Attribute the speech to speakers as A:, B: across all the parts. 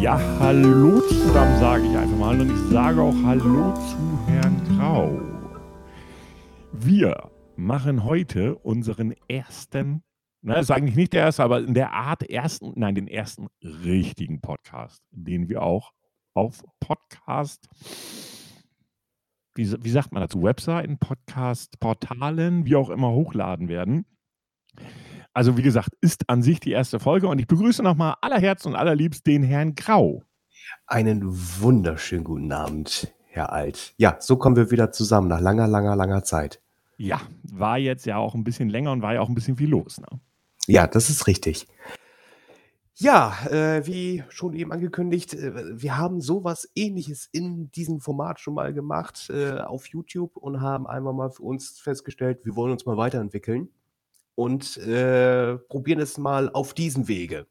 A: Ja, hallo zusammen, sage ich einfach mal. Und ich sage auch Hallo zu Herrn Grau. Wir machen heute unseren ersten, na, das ist eigentlich nicht der erste, aber in der Art ersten, nein, den ersten richtigen Podcast, den wir auch auf Podcast, wie, wie sagt man dazu, Webseiten, Podcast, Portalen, wie auch immer hochladen werden. Also wie gesagt, ist an sich die erste Folge und ich begrüße nochmal aller Herzen und allerliebst den Herrn Grau.
B: Einen wunderschönen guten Abend, Herr Alt. Ja, so kommen wir wieder zusammen nach langer, langer, langer Zeit.
A: Ja, war jetzt ja auch ein bisschen länger und war ja auch ein bisschen viel los. Ne?
B: Ja, das ist richtig. Ja, äh, wie schon eben angekündigt, äh, wir haben sowas ähnliches in diesem Format schon mal gemacht äh, auf YouTube und haben einmal mal für uns festgestellt, wir wollen uns mal weiterentwickeln und äh, probieren es mal auf diesem Wege.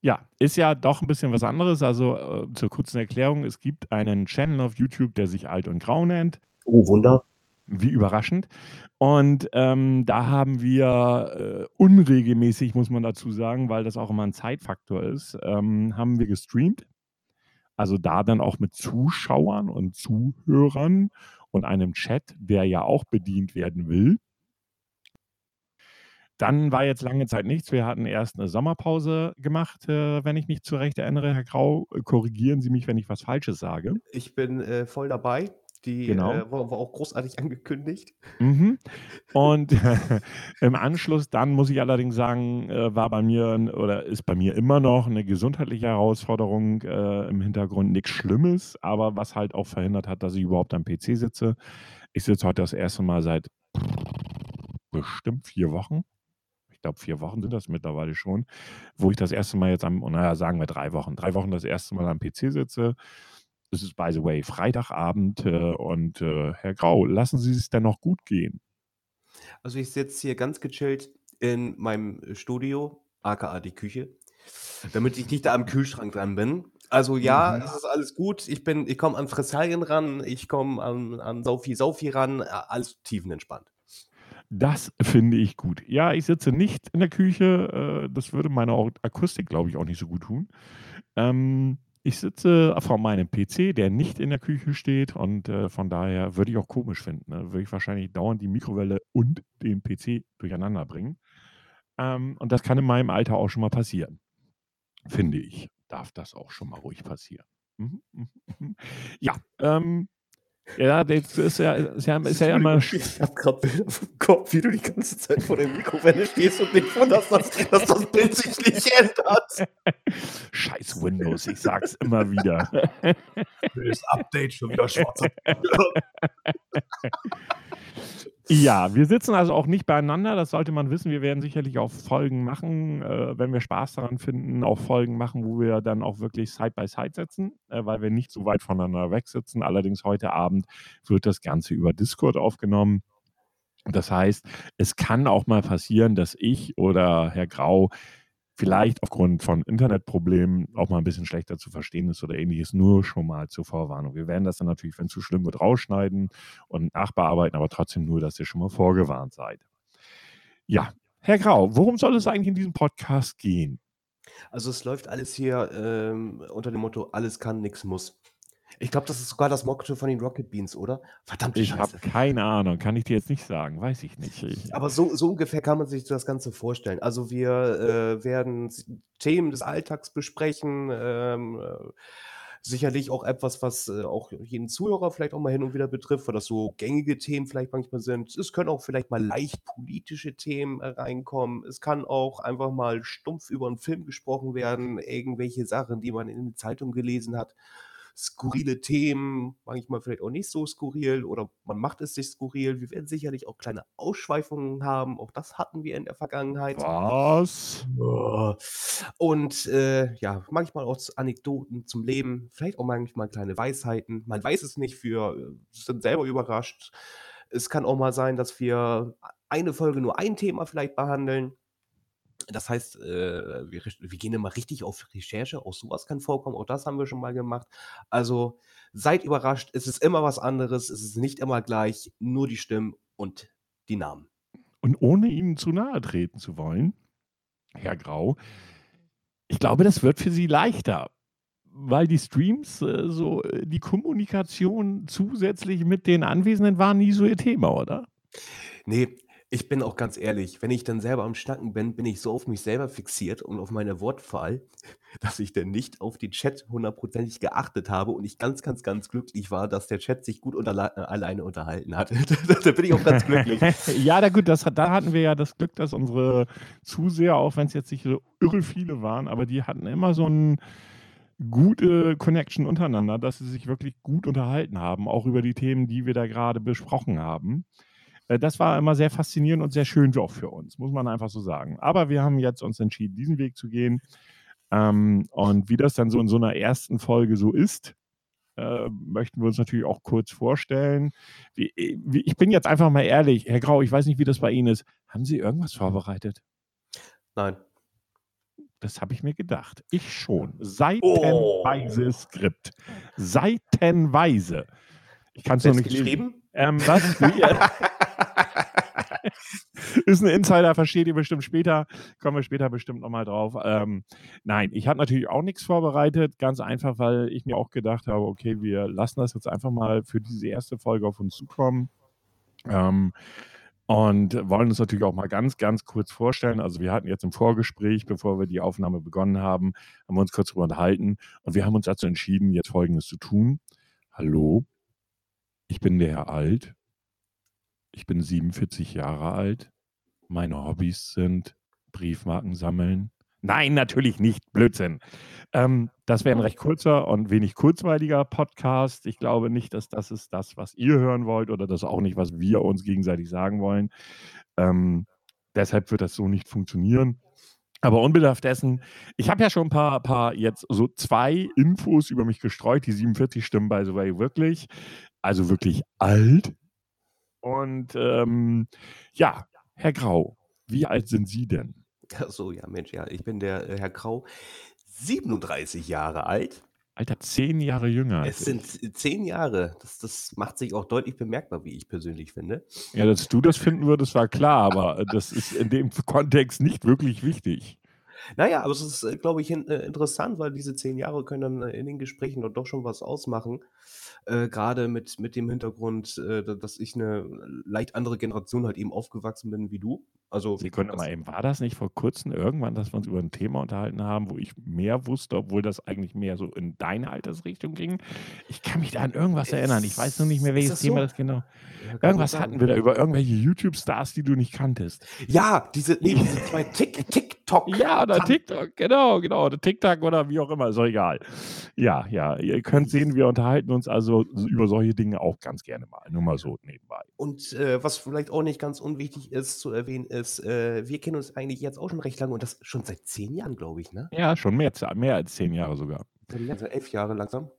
A: Ja, ist ja doch ein bisschen was anderes. Also äh, zur kurzen Erklärung, es gibt einen Channel auf YouTube, der sich Alt und Grau nennt.
B: Oh, Wunder.
A: Wie überraschend. Und ähm, da haben wir äh, unregelmäßig, muss man dazu sagen, weil das auch immer ein Zeitfaktor ist, ähm, haben wir gestreamt. Also da dann auch mit Zuschauern und Zuhörern und einem Chat, der ja auch bedient werden will. Dann war jetzt lange Zeit nichts. Wir hatten erst eine Sommerpause gemacht, äh, wenn ich mich zurecht erinnere. Herr Grau, äh, korrigieren Sie mich, wenn ich was Falsches sage.
B: Ich bin äh, voll dabei. Die
A: Genau.
B: äh, war, war auch großartig angekündigt.
A: Mhm. Und im Anschluss dann muss ich allerdings sagen, äh, war bei mir oder ist bei mir immer noch eine gesundheitliche Herausforderung äh, im Hintergrund. Nichts Schlimmes, aber was halt auch verhindert hat, dass ich überhaupt am PC sitze. Ich sitze heute das erste Mal seit bestimmt vier Wochen glaube, vier Wochen sind das mittlerweile schon, wo ich das erste Mal jetzt am, naja, sagen wir drei Wochen, drei Wochen das erste Mal am PC sitze. Es ist, by the way, Freitagabend äh, und äh, Herr Grau, lassen Sie es denn noch gut gehen?
B: Also ich sitze hier ganz gechillt in meinem Studio, aka die Küche, damit ich nicht da am Kühlschrank dran bin. Also ja, mhm. es ist alles gut. Ich bin, ich komme an Fressalien ran, ich komme an, an Saufi Saufi ran, alles tiefenentspannt.
A: Das finde ich gut. Ja, ich sitze nicht in der Küche. Äh, das würde meine Akustik, glaube ich, auch nicht so gut tun. Ähm, ich sitze vor meinem PC, der nicht in der Küche steht und äh, von daher würde ich auch komisch finden. Ne? Würde ich wahrscheinlich dauernd die Mikrowelle und den PC durcheinander bringen. Ähm, und das kann in meinem Alter auch schon mal passieren. Finde ich. Darf das auch schon mal ruhig passieren. Mhm, mhm, mhm. Ja, ähm, ja, das ist ja, ist ja, ist ja immer.
B: Ich habe gerade Bilder vom Kopf, wie du die ganze Zeit vor der Mikrowelle stehst und nicht wunderst, dass, dass das Bild sich nicht ändert.
A: Scheiß Windows, ich sag's immer wieder.
B: Das Update schon wieder schwarzer.
A: Ja, wir sitzen also auch nicht beieinander, das sollte man wissen. Wir werden sicherlich auch Folgen machen, äh, wenn wir Spaß daran finden, auch Folgen machen, wo wir dann auch wirklich Side by Side sitzen, äh, weil wir nicht so weit voneinander weg sitzen. Allerdings heute Abend wird das Ganze über Discord aufgenommen. Das heißt, es kann auch mal passieren, dass ich oder Herr Grau vielleicht aufgrund von Internetproblemen auch mal ein bisschen schlechter zu verstehen ist oder ähnliches, nur schon mal zur Vorwarnung. Wir werden das dann natürlich, wenn es zu schlimm wird, rausschneiden und nachbearbeiten, aber trotzdem nur, dass ihr schon mal vorgewarnt seid. Ja, Herr Grau, worum soll es eigentlich in diesem Podcast gehen?
B: Also es läuft alles hier ähm, unter dem Motto, alles kann, nichts muss. Ich glaube, das ist sogar das Motto von den Rocket Beans, oder?
A: Verdammt, Ich habe keine Ahnung, kann ich dir jetzt nicht sagen, weiß ich nicht. Ich,
B: Aber so, so ungefähr kann man sich das Ganze vorstellen. Also wir äh, werden Themen des Alltags besprechen, ähm, äh, sicherlich auch etwas, was äh, auch jeden Zuhörer vielleicht auch mal hin und wieder betrifft, weil das so gängige Themen vielleicht manchmal sind. Es können auch vielleicht mal leicht politische Themen äh, reinkommen. Es kann auch einfach mal stumpf über einen Film gesprochen werden, irgendwelche Sachen, die man in der Zeitung gelesen hat skurrile Themen, manchmal vielleicht auch nicht so skurril oder man macht es sich skurril. Wir werden sicherlich auch kleine Ausschweifungen haben. Auch das hatten wir in der Vergangenheit.
A: Was?
B: Und äh, ja, manchmal auch Anekdoten zum Leben, vielleicht auch manchmal kleine Weisheiten. Man weiß es nicht, wir äh, sind selber überrascht. Es kann auch mal sein, dass wir eine Folge nur ein Thema vielleicht behandeln. Das heißt, äh, wir, wir, gehen immer richtig auf Recherche, auch sowas kann vorkommen, auch das haben wir schon mal gemacht. Also seid überrascht, es ist immer was anderes, es ist nicht immer gleich, nur die Stimmen und die Namen.
A: Und ohne Ihnen zu nahe treten zu wollen, Herr Grau, ich glaube, das wird für Sie leichter. weil die Streams äh, so äh, die Kommunikation zusätzlich mit den Anwesenden war nie so ihr Thema, oder?
B: Nee, ich bin auch ganz ehrlich, wenn ich dann selber am Schnacken bin, bin ich so auf mich selber fixiert und auf meine Wortwahl, dass ich dann nicht auf den Chat hundertprozentig geachtet habe und ich ganz, ganz, ganz glücklich war, dass der Chat sich gut unterla- äh, alleine unterhalten hat. da bin ich auch ganz glücklich.
A: ja, da gut, das, da hatten wir ja das Glück, dass unsere Zuseher, auch wenn es jetzt nicht so irre viele waren, aber die hatten immer so ein gute Connection untereinander, dass sie sich wirklich gut unterhalten haben, auch über die Themen, die wir da gerade besprochen haben. Äh, das war immer sehr faszinierend und sehr schön auch für uns, muss man einfach so sagen. Aber wir haben jetzt uns entschieden, diesen Weg zu gehen. Ähm, und wie das dann so in so einer ersten Folge so ist, äh, möchten wir uns natürlich auch kurz vorstellen. Wie, wie, ich bin jetzt einfach mal ehrlich, Herr Grau, ich weiß nicht, wie das bei Ihnen ist. Haben Sie irgendwas vorbereitet?
B: Nein.
A: Das habe ich mir gedacht. Ich schon. Seitenweise oh. Skript. Seitenweise. Ich kann es noch nicht
B: geschrieben?
A: Ähm, was? ist ein Insider, versteht ihr bestimmt später. Kommen wir später bestimmt nochmal drauf. Ähm, nein, ich habe natürlich auch nichts vorbereitet. Ganz einfach, weil ich mir auch gedacht habe, okay, wir lassen das jetzt einfach mal für diese erste Folge auf uns zukommen. Ähm, und wollen uns natürlich auch mal ganz, ganz kurz vorstellen. Also wir hatten jetzt im Vorgespräch, bevor wir die Aufnahme begonnen haben, haben wir uns kurz darüber unterhalten und wir haben uns dazu entschieden, jetzt Folgendes zu tun. Hallo, ich bin der Herr Alt. Ich bin 47 Jahre alt. Meine Hobbys sind Briefmarken sammeln. Nein, natürlich nicht. Blödsinn. Ähm, das wäre ein recht kurzer und wenig kurzweiliger Podcast. Ich glaube nicht, dass das ist das, was ihr hören wollt oder das auch nicht, was wir uns gegenseitig sagen wollen. Ähm, deshalb wird das so nicht funktionieren. Aber unbedarft dessen, ich habe ja schon ein paar, paar jetzt so zwei Infos über mich gestreut. Die 47 stimmen the way wirklich. Also wirklich alt. Und ähm, ja, Herr Grau, wie alt sind Sie denn?
B: Ach so, ja, Mensch, ja, ich bin der äh, Herr Grau, 37 Jahre alt.
A: Alter, zehn Jahre jünger.
B: Es sind zehn Jahre. Das, das macht sich auch deutlich bemerkbar, wie ich persönlich finde.
A: Ja, dass du das finden würdest, war klar, aber das ist in dem Kontext nicht wirklich wichtig.
B: Naja, aber es ist, äh, glaube ich, in, äh, interessant, weil diese zehn Jahre können dann äh, in den Gesprächen doch schon was ausmachen. Äh, Gerade mit, mit dem Hintergrund, äh, dass ich eine leicht andere Generation halt eben aufgewachsen bin wie du. Also,
A: Sekunde mal eben, war das nicht vor kurzem irgendwann, dass wir uns über ein Thema unterhalten haben, wo ich mehr wusste, obwohl das eigentlich mehr so in deine Altersrichtung ging? Ich kann mich da an irgendwas erinnern. Ich weiß nur nicht mehr, welches das Thema so? das genau. Ja, irgendwas hatten wir da über irgendwelche YouTube-Stars, die du nicht kanntest.
B: Ja, diese, nee, diese zwei Tick, TikTok.
A: Ja, oder TikTok, genau, genau. Oder TikTok oder wie auch immer, ist doch egal. Ja, ja, ihr könnt sehen, wir unterhalten uns also über solche Dinge auch ganz gerne mal. Nur mal so nebenbei.
B: Und äh, was vielleicht auch nicht ganz unwichtig ist zu erwähnen, ist, äh, wir kennen uns eigentlich jetzt auch schon recht lange und das schon seit zehn Jahren, glaube ich, ne?
A: Ja, schon mehr, mehr als zehn Jahre sogar.
B: Also elf Jahre langsam.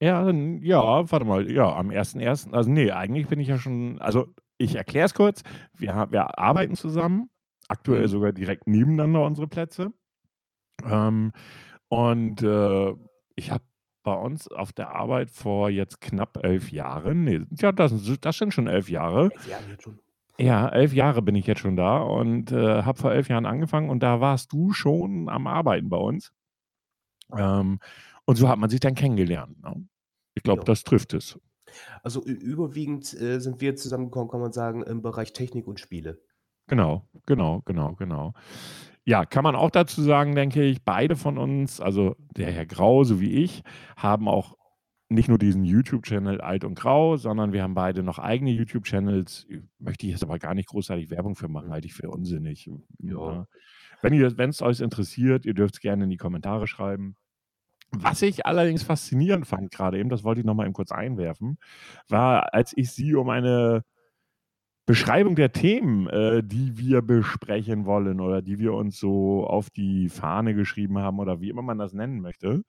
A: Ja, ja, warte mal, ja, am 1.1., also nee, eigentlich bin ich ja schon, also ich erkläre es kurz, wir, wir arbeiten zusammen, aktuell mhm. sogar direkt nebeneinander unsere Plätze. Ähm, und äh, ich habe bei uns auf der Arbeit vor jetzt knapp elf Jahren, nee, ja, das, das sind schon elf Jahre. Elf Jahre jetzt schon. Ja, elf Jahre bin ich jetzt schon da und äh, habe vor elf Jahren angefangen und da warst du schon am Arbeiten bei uns. Ähm, und so hat man sich dann kennengelernt. Ne? Ich glaube, das trifft es.
B: Also überwiegend äh, sind wir zusammengekommen, kann man sagen, im Bereich Technik und Spiele.
A: Genau, genau, genau, genau. Ja, kann man auch dazu sagen, denke ich, beide von uns, also der Herr Grau sowie ich, haben auch nicht nur diesen YouTube-Channel Alt und Grau, sondern wir haben beide noch eigene YouTube-Channels. Möchte ich jetzt aber gar nicht großartig Werbung für machen, halte ich für unsinnig. Ja. Wenn es euch interessiert, ihr dürft es gerne in die Kommentare schreiben. Was ich allerdings faszinierend fand, gerade eben, das wollte ich nochmal eben kurz einwerfen, war, als ich sie um eine Beschreibung der Themen, äh, die wir besprechen wollen oder die wir uns so auf die Fahne geschrieben haben oder wie immer man das nennen möchte,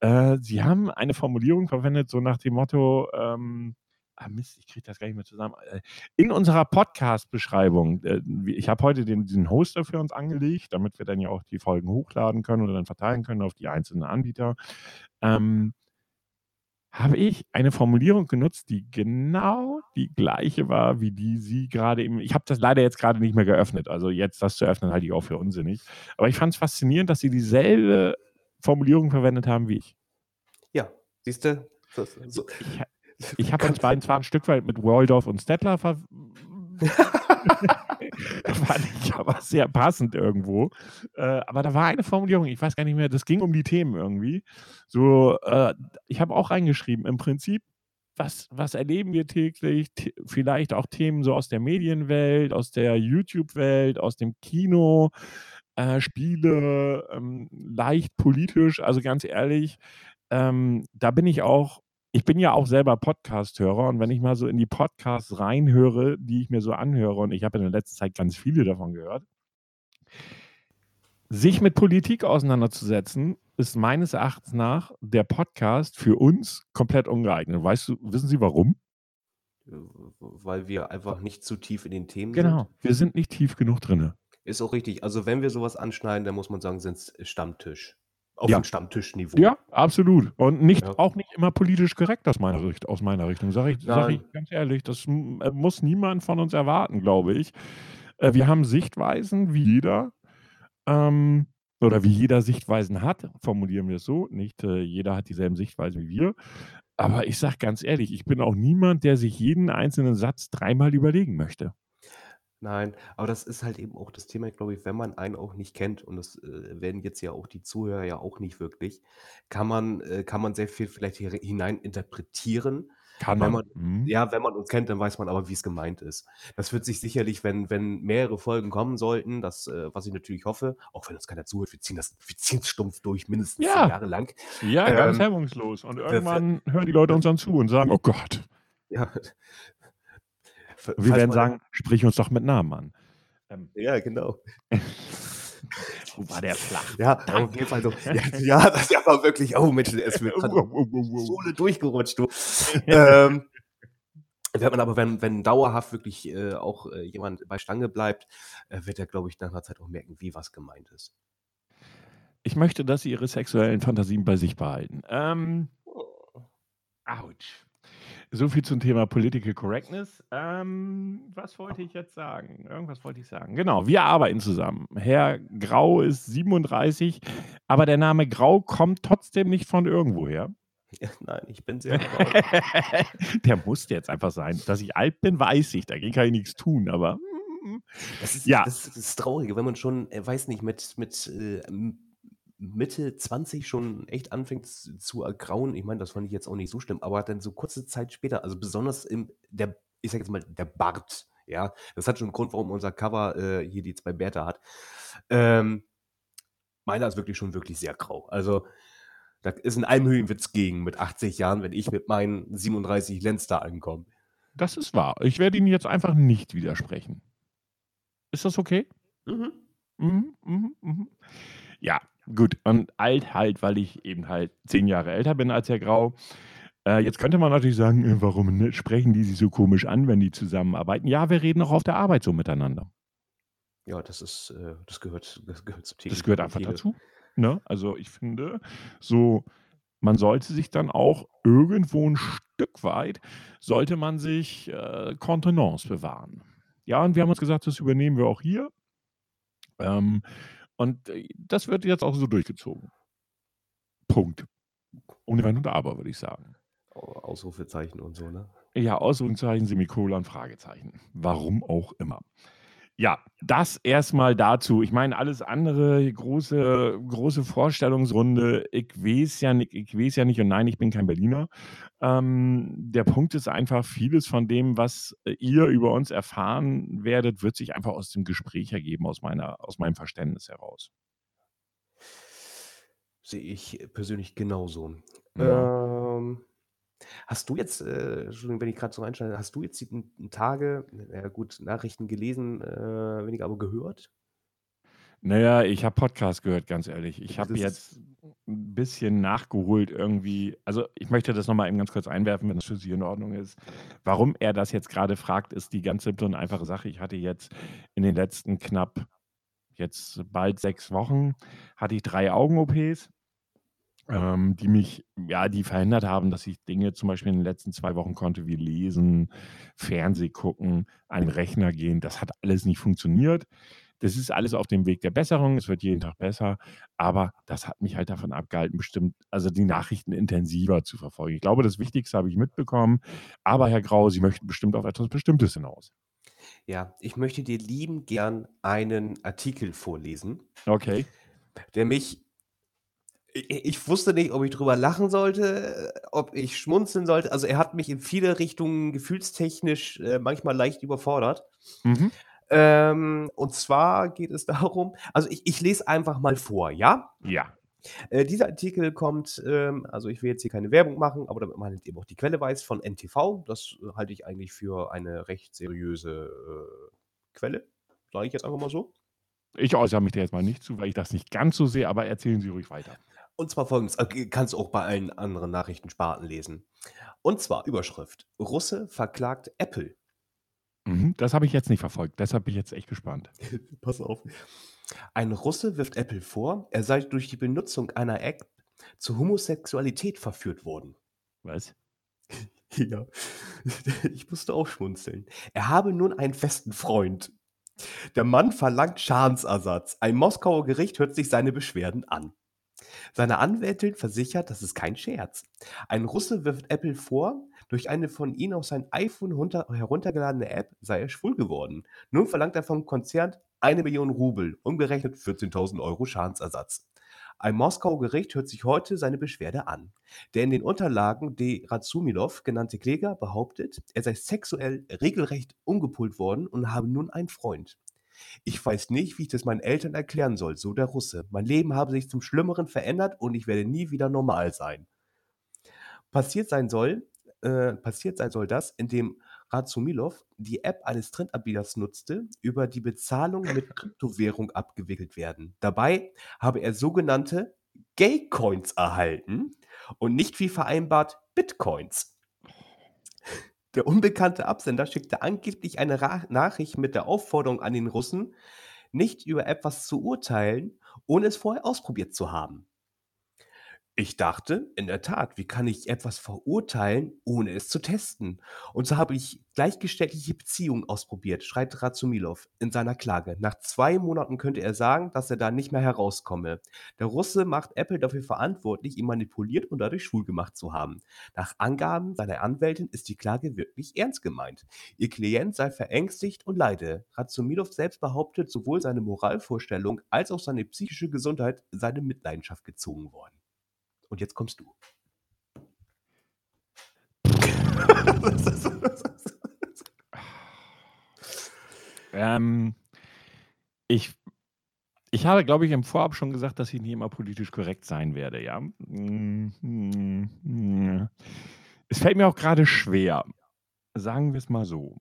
A: äh, sie haben eine Formulierung verwendet, so nach dem Motto, ähm, ah Mist, ich kriege das gar nicht mehr zusammen. Äh, in unserer Podcast-Beschreibung, äh, ich habe heute den, diesen Hoster für uns angelegt, damit wir dann ja auch die Folgen hochladen können oder dann verteilen können auf die einzelnen Anbieter. Ähm, habe ich eine Formulierung genutzt, die genau die gleiche war, wie die Sie gerade eben. Ich habe das leider jetzt gerade nicht mehr geöffnet. Also jetzt das zu öffnen, halte ich auch für unsinnig. Aber ich fand es faszinierend, dass Sie dieselbe Formulierung verwendet haben wie ich.
B: Siehst du?
A: So, so. Ich, ich habe uns beiden zwar ein Stück weit mit Waldorf und Stettler ver fand ich aber sehr passend irgendwo. Äh, aber da war eine Formulierung, ich weiß gar nicht mehr, das ging um die Themen irgendwie. So, äh, ich habe auch reingeschrieben, im Prinzip, was, was erleben wir täglich? T vielleicht auch Themen so aus der Medienwelt, aus der YouTube-Welt, aus dem Kino, äh, Spiele, ähm, leicht politisch. Also ganz ehrlich, ähm, da bin ich auch ich bin ja auch selber Podcast-Hörer und wenn ich mal so in die Podcasts reinhöre, die ich mir so anhöre, und ich habe in der letzten Zeit ganz viele davon gehört, sich mit Politik auseinanderzusetzen, ist meines Erachtens nach der Podcast für uns komplett ungeeignet. Weißt du, wissen Sie warum?
B: Weil wir einfach nicht zu tief in den Themen
A: genau, sind. Genau, wir sind nicht tief genug drin.
B: Ist auch richtig. Also wenn wir sowas anschneiden, dann muss man sagen, sind es Stammtisch
A: auf ja. dem Stammtischniveau. Ja, absolut. Und nicht, ja. auch nicht immer politisch korrekt aus meiner, Richt aus meiner Richtung, sage ich, sag ich ganz ehrlich. Das äh, muss niemand von uns erwarten, glaube ich. Äh, wir haben Sichtweisen, wie jeder. Ähm, oder wie jeder Sichtweisen hat, formulieren wir es so. Nicht äh, jeder hat dieselben Sichtweisen wie wir. Aber ich sage ganz ehrlich, ich bin auch niemand, der sich jeden einzelnen Satz dreimal überlegen möchte.
B: Nein, aber das ist halt eben auch das Thema, glaube ich, wenn man einen auch nicht kennt und das, äh, werden jetzt ja auch die Zuhörer ja auch nicht wirklich, kann man äh, kann man sehr viel vielleicht hier hinein interpretieren.
A: Kann
B: Wenn
A: man.
B: man Mhm. ja, wenn man uns kennt, dann weiß man aber, wie es gemeint ist. Das wird sich sicherlich, wenn wenn mehrere Folgen kommen sollten, das, äh, was ich natürlich hoffe, auch wenn uns keiner zuhört, wir ziehen das wir ziehen es stumpf durch, mindestens zehn Jahre lang.
A: Ja, ganz Ähm, hemmungslos. Und irgendwann hören die Leute uns dann zu und sagen: „Oh Gott.“
B: Ja.
A: Wir werden sagen, sprich uns doch mit Namen an.
B: Ähm, ja, genau.
A: Wo war der flach?
B: Ja, auf jeden Fall so. Ja, ja, das war wirklich, oh Mensch, es wird Sohle durchgerutscht, du. ähm, wenn man aber, wenn, wenn dauerhaft wirklich äh, auch äh, jemand bei Stange bleibt, äh, wird er, glaube ich, nach einer Zeit auch merken, wie was gemeint ist.
A: Ich möchte, dass Sie Ihre sexuellen Fantasien bei sich behalten. Ähm, oh. ouch. So viel zum Thema Political Correctness. Ähm, was wollte ich jetzt sagen? Irgendwas wollte ich sagen. Genau, wir arbeiten zusammen. Herr Grau ist 37, aber der Name Grau kommt trotzdem nicht von irgendwoher.
B: Ja, nein, ich bin sehr grau.
A: der muss jetzt einfach sein. Dass ich alt bin, weiß ich. Dagegen kann ich nichts tun, aber.
B: Das ist, ja. das ist das Traurige, wenn man schon, äh, weiß nicht, mit, mit äh, Mitte 20 schon echt anfängt zu ergrauen. Ich meine, das fand ich jetzt auch nicht so schlimm, aber dann so kurze Zeit später, also besonders im, der, ich sag jetzt mal, der Bart, ja, das hat schon einen Grund, warum unser Cover äh, hier die zwei Bärte hat. Ähm, meiner ist wirklich schon wirklich sehr grau. Also, da ist ein Almhöhenwitz gegen mit 80 Jahren, wenn ich mit meinen 37 Lenz da ankomme.
A: Das ist wahr. Ich werde Ihnen jetzt einfach nicht widersprechen. Ist das okay? Mhm. Mhm, mhm, mhm. Ja, Gut, und alt halt, weil ich eben halt zehn Jahre älter bin als Herr Grau. Äh, jetzt könnte man natürlich sagen, äh, warum ne, sprechen die sich so komisch an, wenn die zusammenarbeiten? Ja, wir reden auch auf der Arbeit so miteinander.
B: Ja, das ist, äh, das gehört, das gehört
A: zum Das gehört einfach dazu. Ne? Also ich finde, so, man sollte sich dann auch irgendwo ein Stück weit, sollte man sich äh, Kontenance bewahren. Ja, und wir haben uns gesagt, das übernehmen wir auch hier. Ähm, und äh, das wird jetzt auch so durchgezogen. Punkt. Ohne Wenn und Aber, würde ich sagen.
B: Ausrufezeichen und so, ne?
A: Ja, Ausrufezeichen, Semikolon, Fragezeichen. Warum auch immer. Ja, das erstmal dazu. Ich meine, alles andere, große, große Vorstellungsrunde. Ich weiß ja nicht, ich weiß ja nicht und nein, ich bin kein Berliner. Ähm, der Punkt ist einfach, vieles von dem, was äh, ihr über uns erfahren werdet, wird sich einfach aus dem Gespräch ergeben, aus meiner, aus meinem Verständnis heraus.
B: Sehe ich persönlich genauso. Ja. Ähm, Hast du jetzt, äh, Entschuldigung, wenn ich gerade so reinschaue, hast du jetzt die Tage, ja gut, Nachrichten gelesen, äh, weniger aber gehört?
A: Naja, ich habe Podcast gehört, ganz ehrlich. Ich habe jetzt ein bisschen nachgeholt irgendwie. Also ich möchte das nochmal eben ganz kurz einwerfen, wenn das für Sie in Ordnung ist. Warum er das jetzt gerade fragt, ist die ganz simple und einfache Sache. Ich hatte jetzt in den letzten knapp jetzt bald sechs Wochen, hatte ich drei Augen-OPs ähm, die mich, ja, die verhindert haben, dass ich Dinge zum Beispiel in den letzten zwei Wochen konnte, wie lesen, Fernseh gucken, an den Rechner gehen. Das hat alles nicht funktioniert. das ist alles auf dem Weg der Besserung, es wird jeden Tag besser, aber das hat mich halt davon abgehalten, bestimmt, also die Nachrichten intensiver zu verfolgen. Ich glaube, das Wichtigste habe ich mitbekommen, aber Herr Grau, Sie möchten bestimmt auf etwas Bestimmtes hinaus.
B: Ja, ich möchte dir lieben gern einen Artikel vorlesen,
A: Okay.
B: der mich ich wusste nicht, ob ich drüber lachen sollte, ob ich schmunzeln sollte. Also, er hat mich in viele Richtungen gefühlstechnisch, äh, manchmal leicht überfordert.
A: Mhm.
B: Ähm, und zwar geht es darum also, ich ich lese einfach mal vor, ja?
A: Ja.
B: Äh, dieser Artikel kommt, ähm also, ich will jetzt hier keine Werbung machen, aber damit man eben auch die Quelle weiß, von NTV. Das äh, halte ich eigentlich für eine recht seriöse, äh, Quelle, sage ich jetzt einfach mal so.
A: Ich äußere mich da jetzt mal nicht zu, weil ich das nicht ganz so sehe, aber erzählen Sie ruhig weiter.
B: Und zwar folgendes, okay, kannst du auch bei allen anderen Nachrichtensparten lesen. Und zwar Überschrift: „Russe verklagt Apple.“
A: Mhm, das habe ich jetzt nicht verfolgt, deshalb bin ich jetzt echt gespannt.
B: Pass auf. Ein Russe wirft Apple vor, er sei durch die Benutzung einer App zur Homosexualität verführt worden.
A: Was?
B: Ja, ich musste auch schmunzeln. Er habe nun einen festen Freund. Der Mann verlangt Schadensersatz. Ein Moskauer Gericht hört sich seine Beschwerden an. Seine Anwältin versichert, das ist kein Scherz. Ein Russe wirft Apple vor, durch eine von ihm auf sein iPhone runter, heruntergeladene App sei er schwul geworden. Nun verlangt er vom Konzern eine Million Rubel, umgerechnet 14.000 Euro Schadensersatz. Ein Moskauer Gericht hört sich heute seine Beschwerde an. Der in den Unterlagen de Razumilov genannte Kläger behauptet, er sei sexuell regelrecht umgepult worden und habe nun einen Freund. Ich weiß nicht, wie ich das meinen Eltern erklären soll, so der Russe. Mein Leben habe sich zum Schlimmeren verändert und ich werde nie wieder normal sein. Passiert sein soll, äh, passiert sein soll das, indem Razumilov die App eines Drittanbieters nutzte, über die Bezahlung mit Kryptowährung abgewickelt werden. Dabei habe er sogenannte Gay-Coins erhalten und nicht wie vereinbart Bitcoins. Der unbekannte Absender schickte angeblich eine Ra Nachricht mit der Aufforderung an den Russen, nicht über etwas zu urteilen, ohne es vorher ausprobiert zu haben. Ich dachte, in der Tat, wie kann ich etwas verurteilen, ohne es zu testen? Und so habe ich gleichgeschlechtliche Beziehungen ausprobiert, schreibt Razumilov in seiner Klage. Nach zwei Monaten könnte er sagen, dass er da nicht mehr herauskomme. Der Russe macht Apple dafür verantwortlich, ihn manipuliert und dadurch schwul gemacht zu haben. Nach Angaben seiner Anwältin ist die Klage wirklich ernst gemeint. Ihr Klient sei verängstigt und leide. Razumilov selbst behauptet, sowohl seine Moralvorstellung als auch seine psychische Gesundheit seine Mitleidenschaft gezogen worden. Und jetzt kommst du.
A: Ähm, ich ich habe, glaube ich, im Vorab schon gesagt, dass ich nicht immer politisch korrekt sein werde, ja. Es fällt mir auch gerade schwer. Sagen wir es mal so.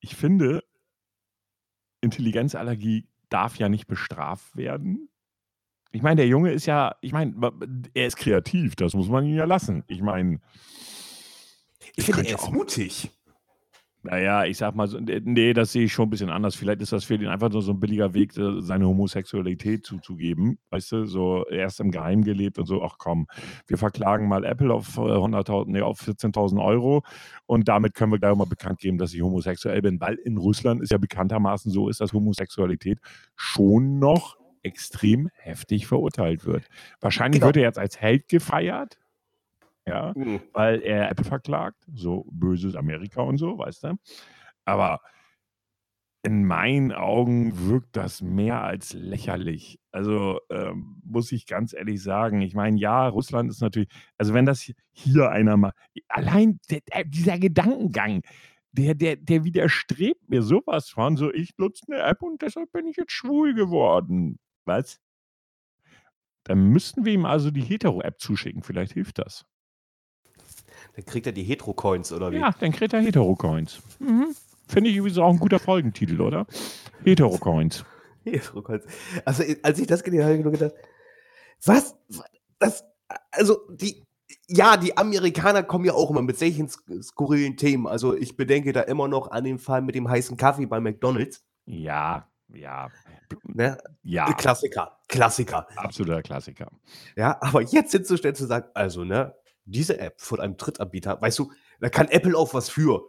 A: Ich finde, Intelligenzallergie darf ja nicht bestraft werden. Ich meine, der Junge ist ja ich meine, er ist kreativ, das muss man ihm ja lassen. Ich meine
B: Ich finde, er ist mutig.
A: Na ja, ich sage mal so ne, das sehe ich schon 'n bisschen anders. Vielleicht ist das für ihn einfach nur so 'n billiger Weg, äh, seine Homosexualität zuzugeben. Weißt du, so erst im Geheimen gelebt und so: „Ach komm, wir verklagen mal Apple auf, äh, 100.000 ne, auf 14.000 Euro und damit können wir gleich mal bekannt geben, dass ich homosexuell bin.“ Weil in Russland ist ja bekanntermaßen so ist, dass Homosexualität schon noch extrem heftig verurteilt wird. Wahrscheinlich
B: Genau.
A: wird er jetzt als Held gefeiert, ja,
B: Mhm.
A: weil er Apple verklagt, so böses Amerika und so, weißt du? Aber in meinen Augen wirkt das mehr als lächerlich. Also, ähm, muss ich ganz ehrlich sagen. Ich meine, ja, Russland ist natürlich also, wenn das hier einer mal allein d äh, dieser Gedankengang, der der der widerstrebt mir so was von, so: „Ich nutze 'ne App und deshalb bin ich jetzt schwul geworden.“ Was? Dann müssten wir ihm also die Hetero-App zuschicken, vielleicht hilft das.
B: Dann kriegt er die Hetero-Coins oder wie?
A: Ja, dann kriegt er Hetero-Coins. Mhm. Finde ich übrigens auch 'n guter Folgentitel, oder? Hetero-Coins.
B: Hetero-Coins. Also, als ich das gelesen habe, habe ich nur gedacht: „Was? Wa das also, die ja, die Amerikaner kommen ja auch immer mit solchen sk skurrilen Themen. Also, ich bedenke da immer noch an den Fall mit dem heißen Kaffee bei McDonald's.
A: Ja, ja.
B: Ne?
A: Ja.
B: Klassiker, Klassiker.
A: Absoluter Klassiker.
B: Ja, aber jetzt hinzustellen zu sagen: „Also, ne, diese App von einem Drittanbieter weißt du, da kann Apple auch was für.“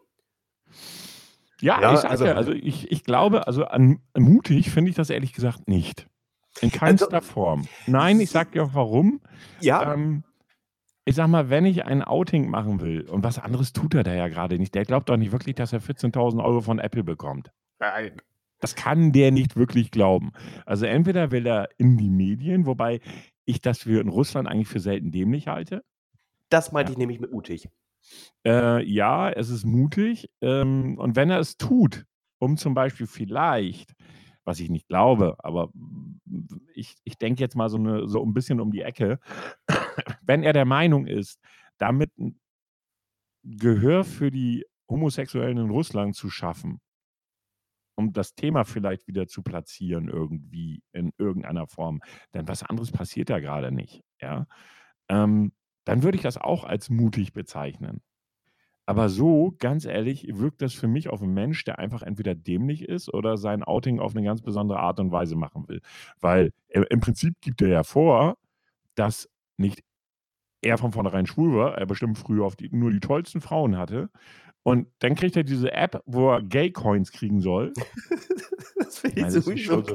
A: Ja,
B: Ja,
A: ich
B: also
A: ja, also ich, ich glaube, also an, mutig finde ich das ehrlich gesagt nicht. In
B: Also
A: keinster Form. Nein, ich sage dir auch warum.
B: Ja.
A: Ähm, ich sage mal, wenn ich ein Outing machen will und was anderes tut er da ja gerade nicht, der glaubt doch nicht wirklich, dass er 14.000 Euro von Apple bekommt.
B: Nein.
A: Das kann der nicht wirklich glauben. Also entweder will er in die Medien, wobei ich das für in Russland eigentlich für selten dämlich halte.
B: Das meinte
A: Ja.
B: ich nämlich mit mutig.
A: Äh, ja, es ist mutig. Ähm, und wenn er es tut, um zum Beispiel vielleicht, was ich nicht glaube, aber ich, ich denke jetzt mal so, eine, so ein bisschen um die Ecke, wenn er der Meinung ist, damit Gehör für die Homosexuellen in Russland zu schaffen, um das Thema vielleicht wieder zu platzieren irgendwie in irgendeiner Form, denn was anderes passiert da gerade nicht, ja, ähm, dann würde ich das auch als mutig bezeichnen. Aber so, ganz ehrlich, wirkt das für mich auf einen Mensch, der einfach entweder dämlich ist oder sein Outing auf eine ganz besondere Art und Weise machen will. Weil äh, im Prinzip gibt er ja vor, dass nicht er von vornherein schwul war, er bestimmt früher die, nur die tollsten Frauen hatte. Und dann kriegt er diese App, wo er Gay-Coins kriegen soll.
B: Das finde
A: Ich meine,
B: sowieso
A: so?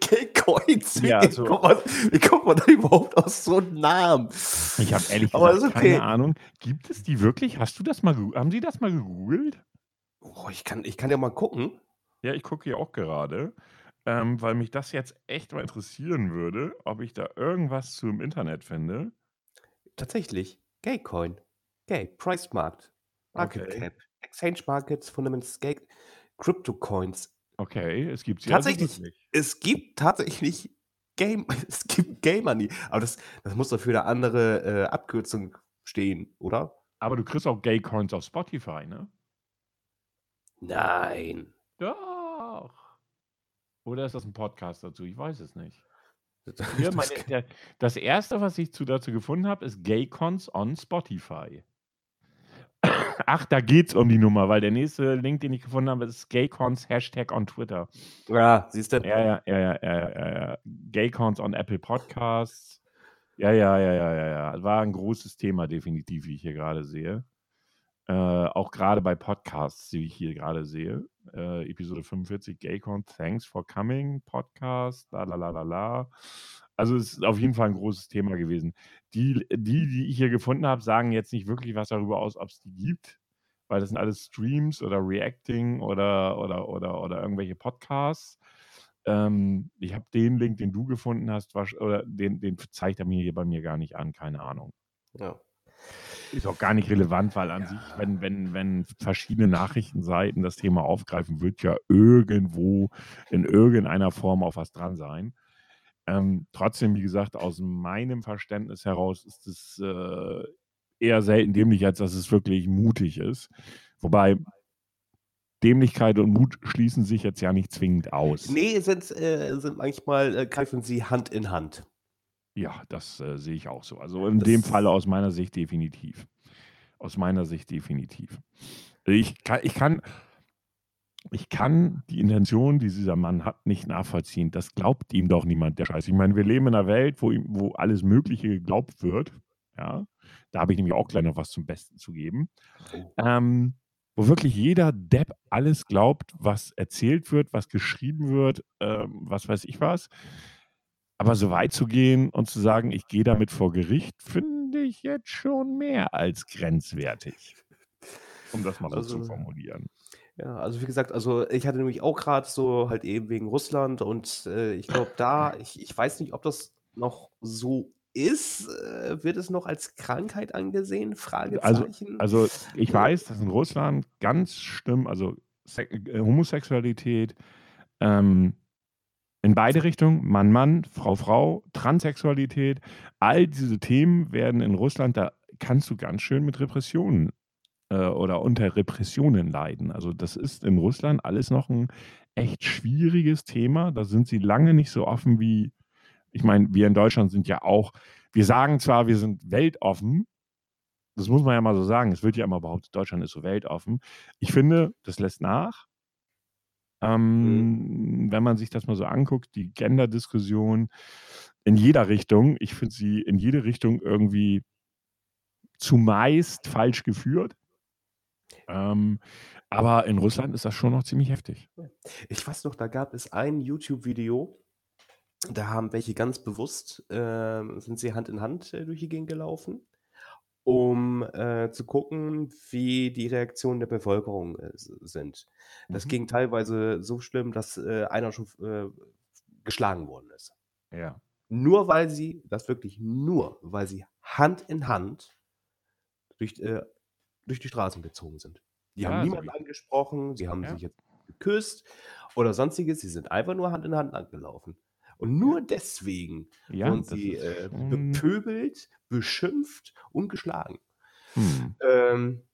B: Gay-Coins. Wie,
A: Ja, so.
B: kommt man, wie kommt man da überhaupt aus so einem Namen?
A: Ich habe ehrlich gesagt
B: okay.
A: keine Ahnung. Gibt es die wirklich? Hast du das mal, haben Sie das mal gegoogelt?
B: Oh, ich, kann, ich kann ja mal gucken.
A: Ja, ich gucke hier auch gerade, ähm, weil mich das jetzt echt mal interessieren würde, ob ich da irgendwas zu im Internet finde.
B: Tatsächlich. Gay-Coin. Gay. Price-Markt. Market
A: Okay.
B: Cap. Exchange Markets, Fundamentals Gay. Crypto-Coins.
A: Okay, es gibt sie also
B: Tatsächlich.
A: wirklich.
B: Es gibt tatsächlich Game, es gibt Gay Money. Aber das, das muss doch für eine andere äh, Abkürzung stehen, oder?
A: Aber du kriegst auch Gay Coins auf Spotify, ne?
B: Nein.
A: Doch. Oder ist das ein Podcast dazu? Ich weiß es nicht.
B: Das,
A: meine, der, das erste, was ich zu, dazu gefunden habe, ist Gaycons on Spotify. Ach, da geht's um die Nummer, weil der nächste Link, den ich gefunden habe, ist Gaycons Hashtag on Twitter.
B: ja, siehst du?
A: Ja, ja, ja, ja, ja, ja, ja. Gaycons on Apple Podcasts. Ja, ja, ja, ja, ja, ja. War ein großes Thema, definitiv, wie ich hier gerade sehe. Äh, auch gerade bei Podcasts, wie ich hier gerade sehe. Äh, Episode 45, Gaycon, Thanks for Coming, Podcast, la la la la la. Also es ist auf jeden Fall ein großes Thema gewesen. Die, die, die ich hier gefunden habe, sagen jetzt nicht wirklich was darüber aus, ob es die gibt, weil das sind alles Streams oder Reacting oder, oder, oder, oder irgendwelche Podcasts. Ähm, ich habe den Link, den du gefunden hast, wasch- oder den, den zeigt er mir hier bei mir gar nicht an, keine Ahnung.
B: Ja.
A: Ist auch gar nicht relevant, weil an sich, wenn, wenn, wenn verschiedene Nachrichtenseiten das Thema aufgreifen, wird ja irgendwo in irgendeiner Form auch was dran sein. Ähm, trotzdem, wie gesagt, aus meinem Verständnis heraus ist es äh, eher selten dämlich, als dass es wirklich mutig ist. Wobei Dämlichkeit und Mut schließen sich jetzt ja nicht zwingend aus.
B: Nee, sind, äh, sind manchmal, äh, greifen sie Hand in Hand.
A: Ja, das äh, sehe ich auch so. Also in dem
B: Das-
A: Fall aus meiner Sicht definitiv. Aus meiner Sicht definitiv. Ich kann, ich kann, ich kann die Intention, die dieser Mann hat, nicht nachvollziehen. Das glaubt ihm doch niemand, der Scheiß. Ich meine, wir leben in einer Welt, wo, ihm, wo alles Mögliche geglaubt wird. Ja, da habe ich nämlich auch gleich noch was zum Besten zu geben. Ähm, wo wirklich jeder Depp alles glaubt, was erzählt wird, was geschrieben wird, ähm, was weiß ich was. Aber so weit zu gehen und zu sagen, ich gehe damit vor Gericht, finde ich jetzt schon mehr als grenzwertig. Um das mal so zu
B: Also-
A: formulieren.
B: Ja, also wie gesagt, also ich hatte nämlich auch gerade so halt eben wegen Russland und äh, ich glaube da, ich, ich weiß nicht, ob das noch so ist. Äh, wird es noch als Krankheit angesehen? Fragezeichen.
A: Also ich weiß, dass in Russland ganz schlimm, also Se äh, Homosexualität ähm, in beide Richtungen, Mann, Mann, Frau, Frau, Transsexualität, all diese Themen werden in Russland, da kannst du ganz schön mit Repressionen äh, oder unter Repressionen leiden. Also das ist in Russland alles noch ein echt schwieriges Thema. Da sind sie lange nicht so offen wie, ich meine, wir in Deutschland sind ja auch, wir sagen zwar, wir sind weltoffen, das muss man ja mal so sagen. Es wird ja immer behauptet, Deutschland ist so weltoffen. Ich finde, das lässt nach. Ähm, Wenn man sich das mal so anguckt, die Gender-Diskussion in jeder Richtung, ich finde sie in jede Richtung irgendwie zumeist falsch geführt. Ähm, aber in Russland ist das schon noch ziemlich heftig.
B: Ich weiß noch, da gab es ein YouTube-Video, da haben welche ganz bewusst, ähm, sind sie Hand in Hand äh, durch die Gegend gelaufen, um äh, zu gucken, wie die Reaktionen der Bevölkerung äh, sind. Das
A: Mhm.
B: ging teilweise so schlimm, dass äh, einer schon äh, geschlagen worden ist.
A: Ja.
B: Nur weil sie, das wirklich nur, weil sie Hand in Hand durch, äh, durch die Straßen gezogen sind. Die
A: Ja,
B: haben
A: also
B: niemanden angesprochen, sie haben
A: Ja.
B: sich jetzt geküsst oder sonstiges. Sie sind einfach nur Hand in Hand angelaufen. Und nur deswegen
A: Ja,
B: wurden sie äh,
A: schon
B: bepöbelt, beschimpft und geschlagen.
A: Mhm.
B: Ähm,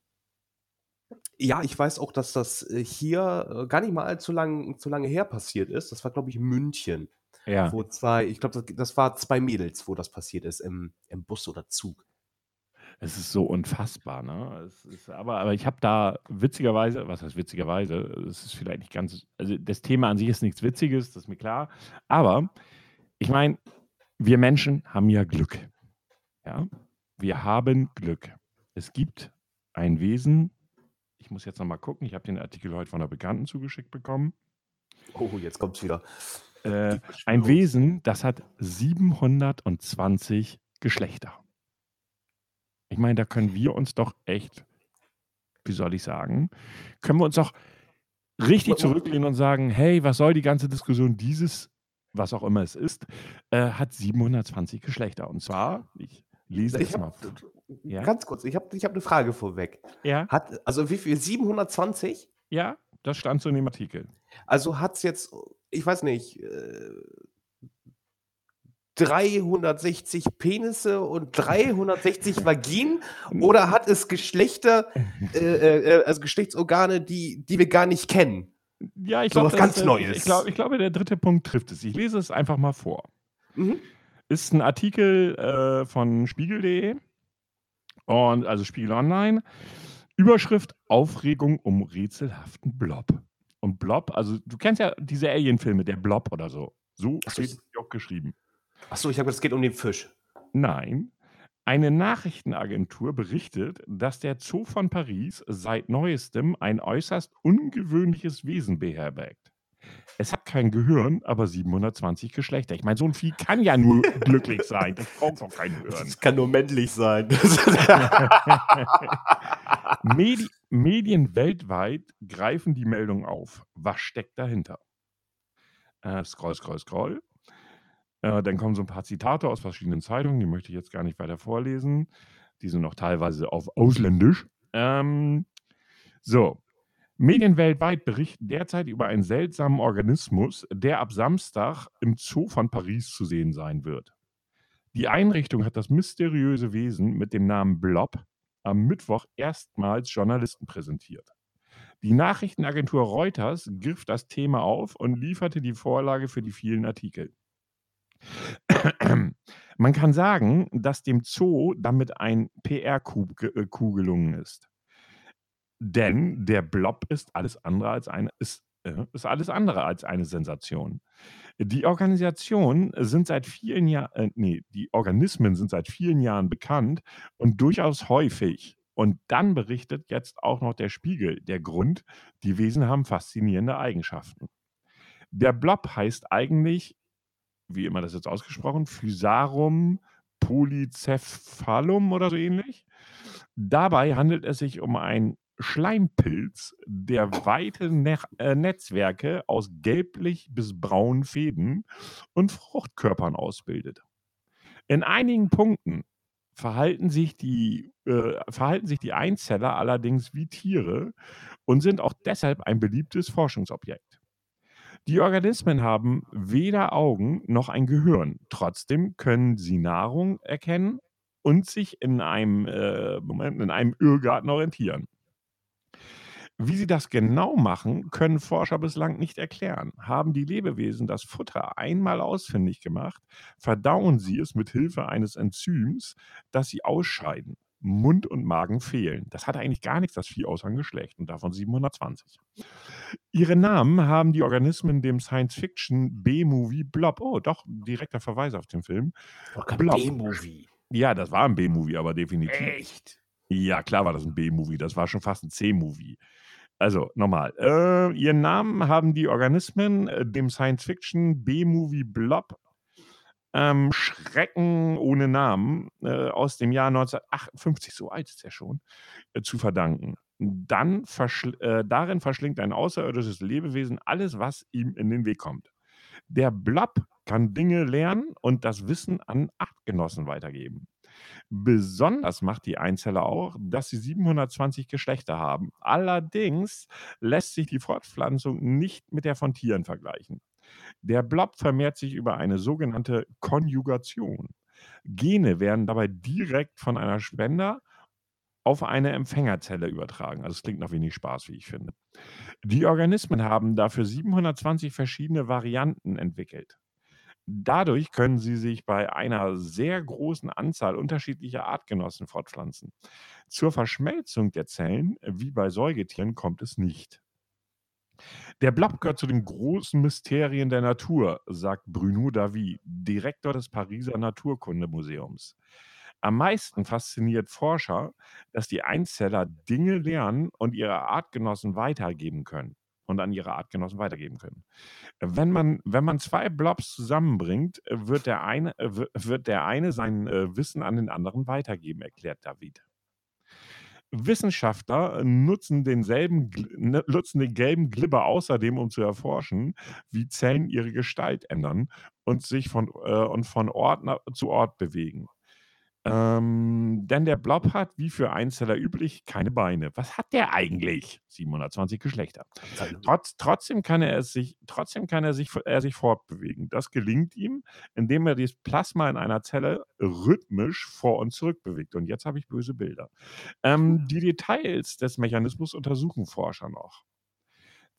B: ja, ich weiß auch, dass das äh, hier äh, gar nicht mal allzu lang, zu lange her passiert ist. Das war, glaube ich, München,
A: Ja.
B: wo zwei, ich glaube, das, das war zwei Mädels, wo das passiert ist, im, im Bus oder Zug.
A: Es ist so unfassbar, ne? Es ist aber aber ich habe da witzigerweise was heißt witzigerweise? Es ist vielleicht nicht ganz also, das Thema an sich ist nichts Witziges, das ist mir klar. Aber ich meine, wir Menschen haben ja Glück. Ja? Wir haben Glück. Es gibt ein Wesen ich muss jetzt noch mal gucken, ich habe den Artikel heute von einer Bekannten zugeschickt bekommen.
B: Oh, jetzt kommt's wieder.
A: Äh, ein Wesen, das hat 720 Geschlechter. Ich meine, da können wir uns doch echt wie soll ich sagen, können wir uns doch richtig zurücklehnen und sagen: „Hey, was soll die ganze Diskussion? Dieses, was auch immer es ist, äh, hat 720 Geschlechter.“ Und zwar, ich lese
B: Ich
A: es mal ja?
B: ganz kurz, ich habe ich habe 'ne Frage vorweg.
A: Ja?
B: Hat also wie viel? 720?
A: Ja, das stand so in dem Artikel.
B: Also hat's jetzt, ich weiß nicht, äh 360 Penisse und 360 Vaginen oder hat es Geschlechter, äh, äh, also Geschlechtsorgane, die die wir gar nicht kennen?
A: Ja, ich
B: So
A: glaube,
B: was ganz
A: ich
B: Neues.
A: glaube ich glaube, der dritte Punkt trifft es. Ich lese es einfach mal vor.
B: Mhm.
A: Ist 'n Artikel, äh, von spiegel.de und also Spiegel Online. Überschrift: „Aufregung um rätselhaften Blob.“ Und Blob also, du kennst ja diese Alien-Filme, der Blob oder so. So
B: Ach so,
A: steht
B: ich
A: es auch geschrieben.
B: Ach so, ich habe es geht um den Fisch.
A: Nein. Eine Nachrichtenagentur berichtet, dass der Zoo von Paris seit Neuestem ein äußerst ungewöhnliches Wesen beherbergt. Es hat kein Gehirn, aber 720 Geschlechter. Ich meine, so 'n Vieh kann ja nur glücklich sein. Das braucht doch kein Gehirn.
B: Das kann nur männlich sein.
A: Medi Medien weltweit greifen die Meldung auf. Was steckt dahinter? Äh, scroll, scroll, scroll. Äh, dann kommen so 'n paar Zitate aus verschiedenen Zeitungen, die möchte ich jetzt gar nicht weiter vorlesen. Die sind noch teilweise auf Ausländisch. Ähm, so. Medien weltweit berichten derzeit über einen seltsamen Organismus, der ab Samstag im Zoo von Paris zu sehen sein wird. Die Einrichtung hat das mysteriöse Wesen mit dem Namen Blob am Mittwoch erstmals Journalisten präsentiert. Die Nachrichtenagentur Reuters griff das Thema auf und lieferte die Vorlage für die vielen Artikel. Man kann sagen, dass dem Zoo damit ein PR-Coup äh, gelungen ist. Denn der Blob ist alles andere als eine ist äh, ist alles andere als eine Sensation. Die Organisationen sind seit vielen Jahr äh, ne, die Organismen sind seit vielen Jahren bekannt und durchaus häufig. Und dann berichtet jetzt auch noch der Spiegel. Der Grund: Die Wesen haben faszinierende Eigenschaften. Der Blob heißt eigentlich, wie immer das jetzt ausgesprochen, Physarum polycephalum oder so ähnlich. Dabei handelt es sich um einen Schleimpilz, der weite Nech äh, Netzwerke aus gelblich bis braunen Fäden und Fruchtkörpern ausbildet. In einigen Punkten verhalten sich die äh, verhalten sich die Einzeller allerdings wie Tiere und sind auch deshalb ein beliebtes Forschungsobjekt. Die Organismen haben weder Augen noch ein Gehirn. Trotzdem können sie Nahrung erkennen und sich in einem äh, Moment, in einem Irrgarten orientieren. Wie sie das genau machen, können Forscher bislang nicht erklären. Haben die Lebewesen das Futter einmal ausfindig gemacht, verdauen sie es mit Hilfe eines Enzyms, das sie ausscheiden. Mund und Magen fehlen. Das hat eigentlich gar nichts, das Vieh, außer 'n Geschlecht und davon 720. Ihre Namen haben die Organismen dem Science-Fiction B-Movie Blob oh, doch, direkter Verweis auf den Film.
B: B-Movie.
A: Ja, das war 'n B-Movie, aber definitiv.
B: Echt?
A: Ja, klar war das ein B-Movie. Das war schon fast ein C-Movie. Also, nochmal. Äh, ihren Namen haben die Organismen äh, dem Science-Fiction B-Movie Blob ähm, Schrecken ohne Namen äh, aus dem Jahr 1958, so alt ist er schon, äh, zu verdanken. Dann verschl äh, darin verschlingt ein außerirdisches Lebewesen alles, was ihm in den Weg kommt. Der Blob kann Dinge lernen und das Wissen an Artgenossen weitergeben. Besonders macht die Einzeller auch, dass sie 720 Geschlechter haben. Allerdings lässt sich die Fortpflanzung nicht mit der von Tieren vergleichen. Der Blob vermehrt sich über eine sogenannte Konjugation. Gene werden dabei direkt von einer Spender auf eine Empfängerzelle übertragen. Also es klingt nach wenig Spaß, wie ich finde. Die Organismen haben dafür 720 verschiedene Varianten entwickelt. Dadurch können sie sich bei einer sehr großen Anzahl unterschiedlicher Artgenossen fortpflanzen. Zur Verschmelzung der Zellen, wie bei Säugetieren, kommt es nicht. Der Blob gehört zu den großen Mysterien der Natur, sagt Bruno Davy, Direktor des Pariser Naturkundemuseums. Am meisten fasziniert Forscher, dass die Einzeller Dinge lernen und ihre Artgenossen weitergeben können und an ihre Artgenossen weitergeben können. Wenn man, wenn man zwei Blobs zusammenbringt, wird der eine, wird der eine sein äh, Wissen an den anderen weitergeben, erklärt David. Wissenschaftler nutzen denselben, ne, nutzen den gelben Glibber außerdem, um zu erforschen, wie Zellen ihre Gestalt ändern und sich von, äh, und von Ort zu Ort bewegen. Ähm, denn der Blob hat, wie für Einzeller üblich, keine Beine. Was hat der eigentlich? 720 Geschlechter. Trotz, trotzdem kann er es sich, trotzdem kann er sich, er sich fortbewegen. Das gelingt ihm, indem er das Plasma in einer Zelle rhythmisch vor und zurück bewegt. Und jetzt habe ich böse Bilder. Ähm, die Details des Mechanismus untersuchen Forscher noch.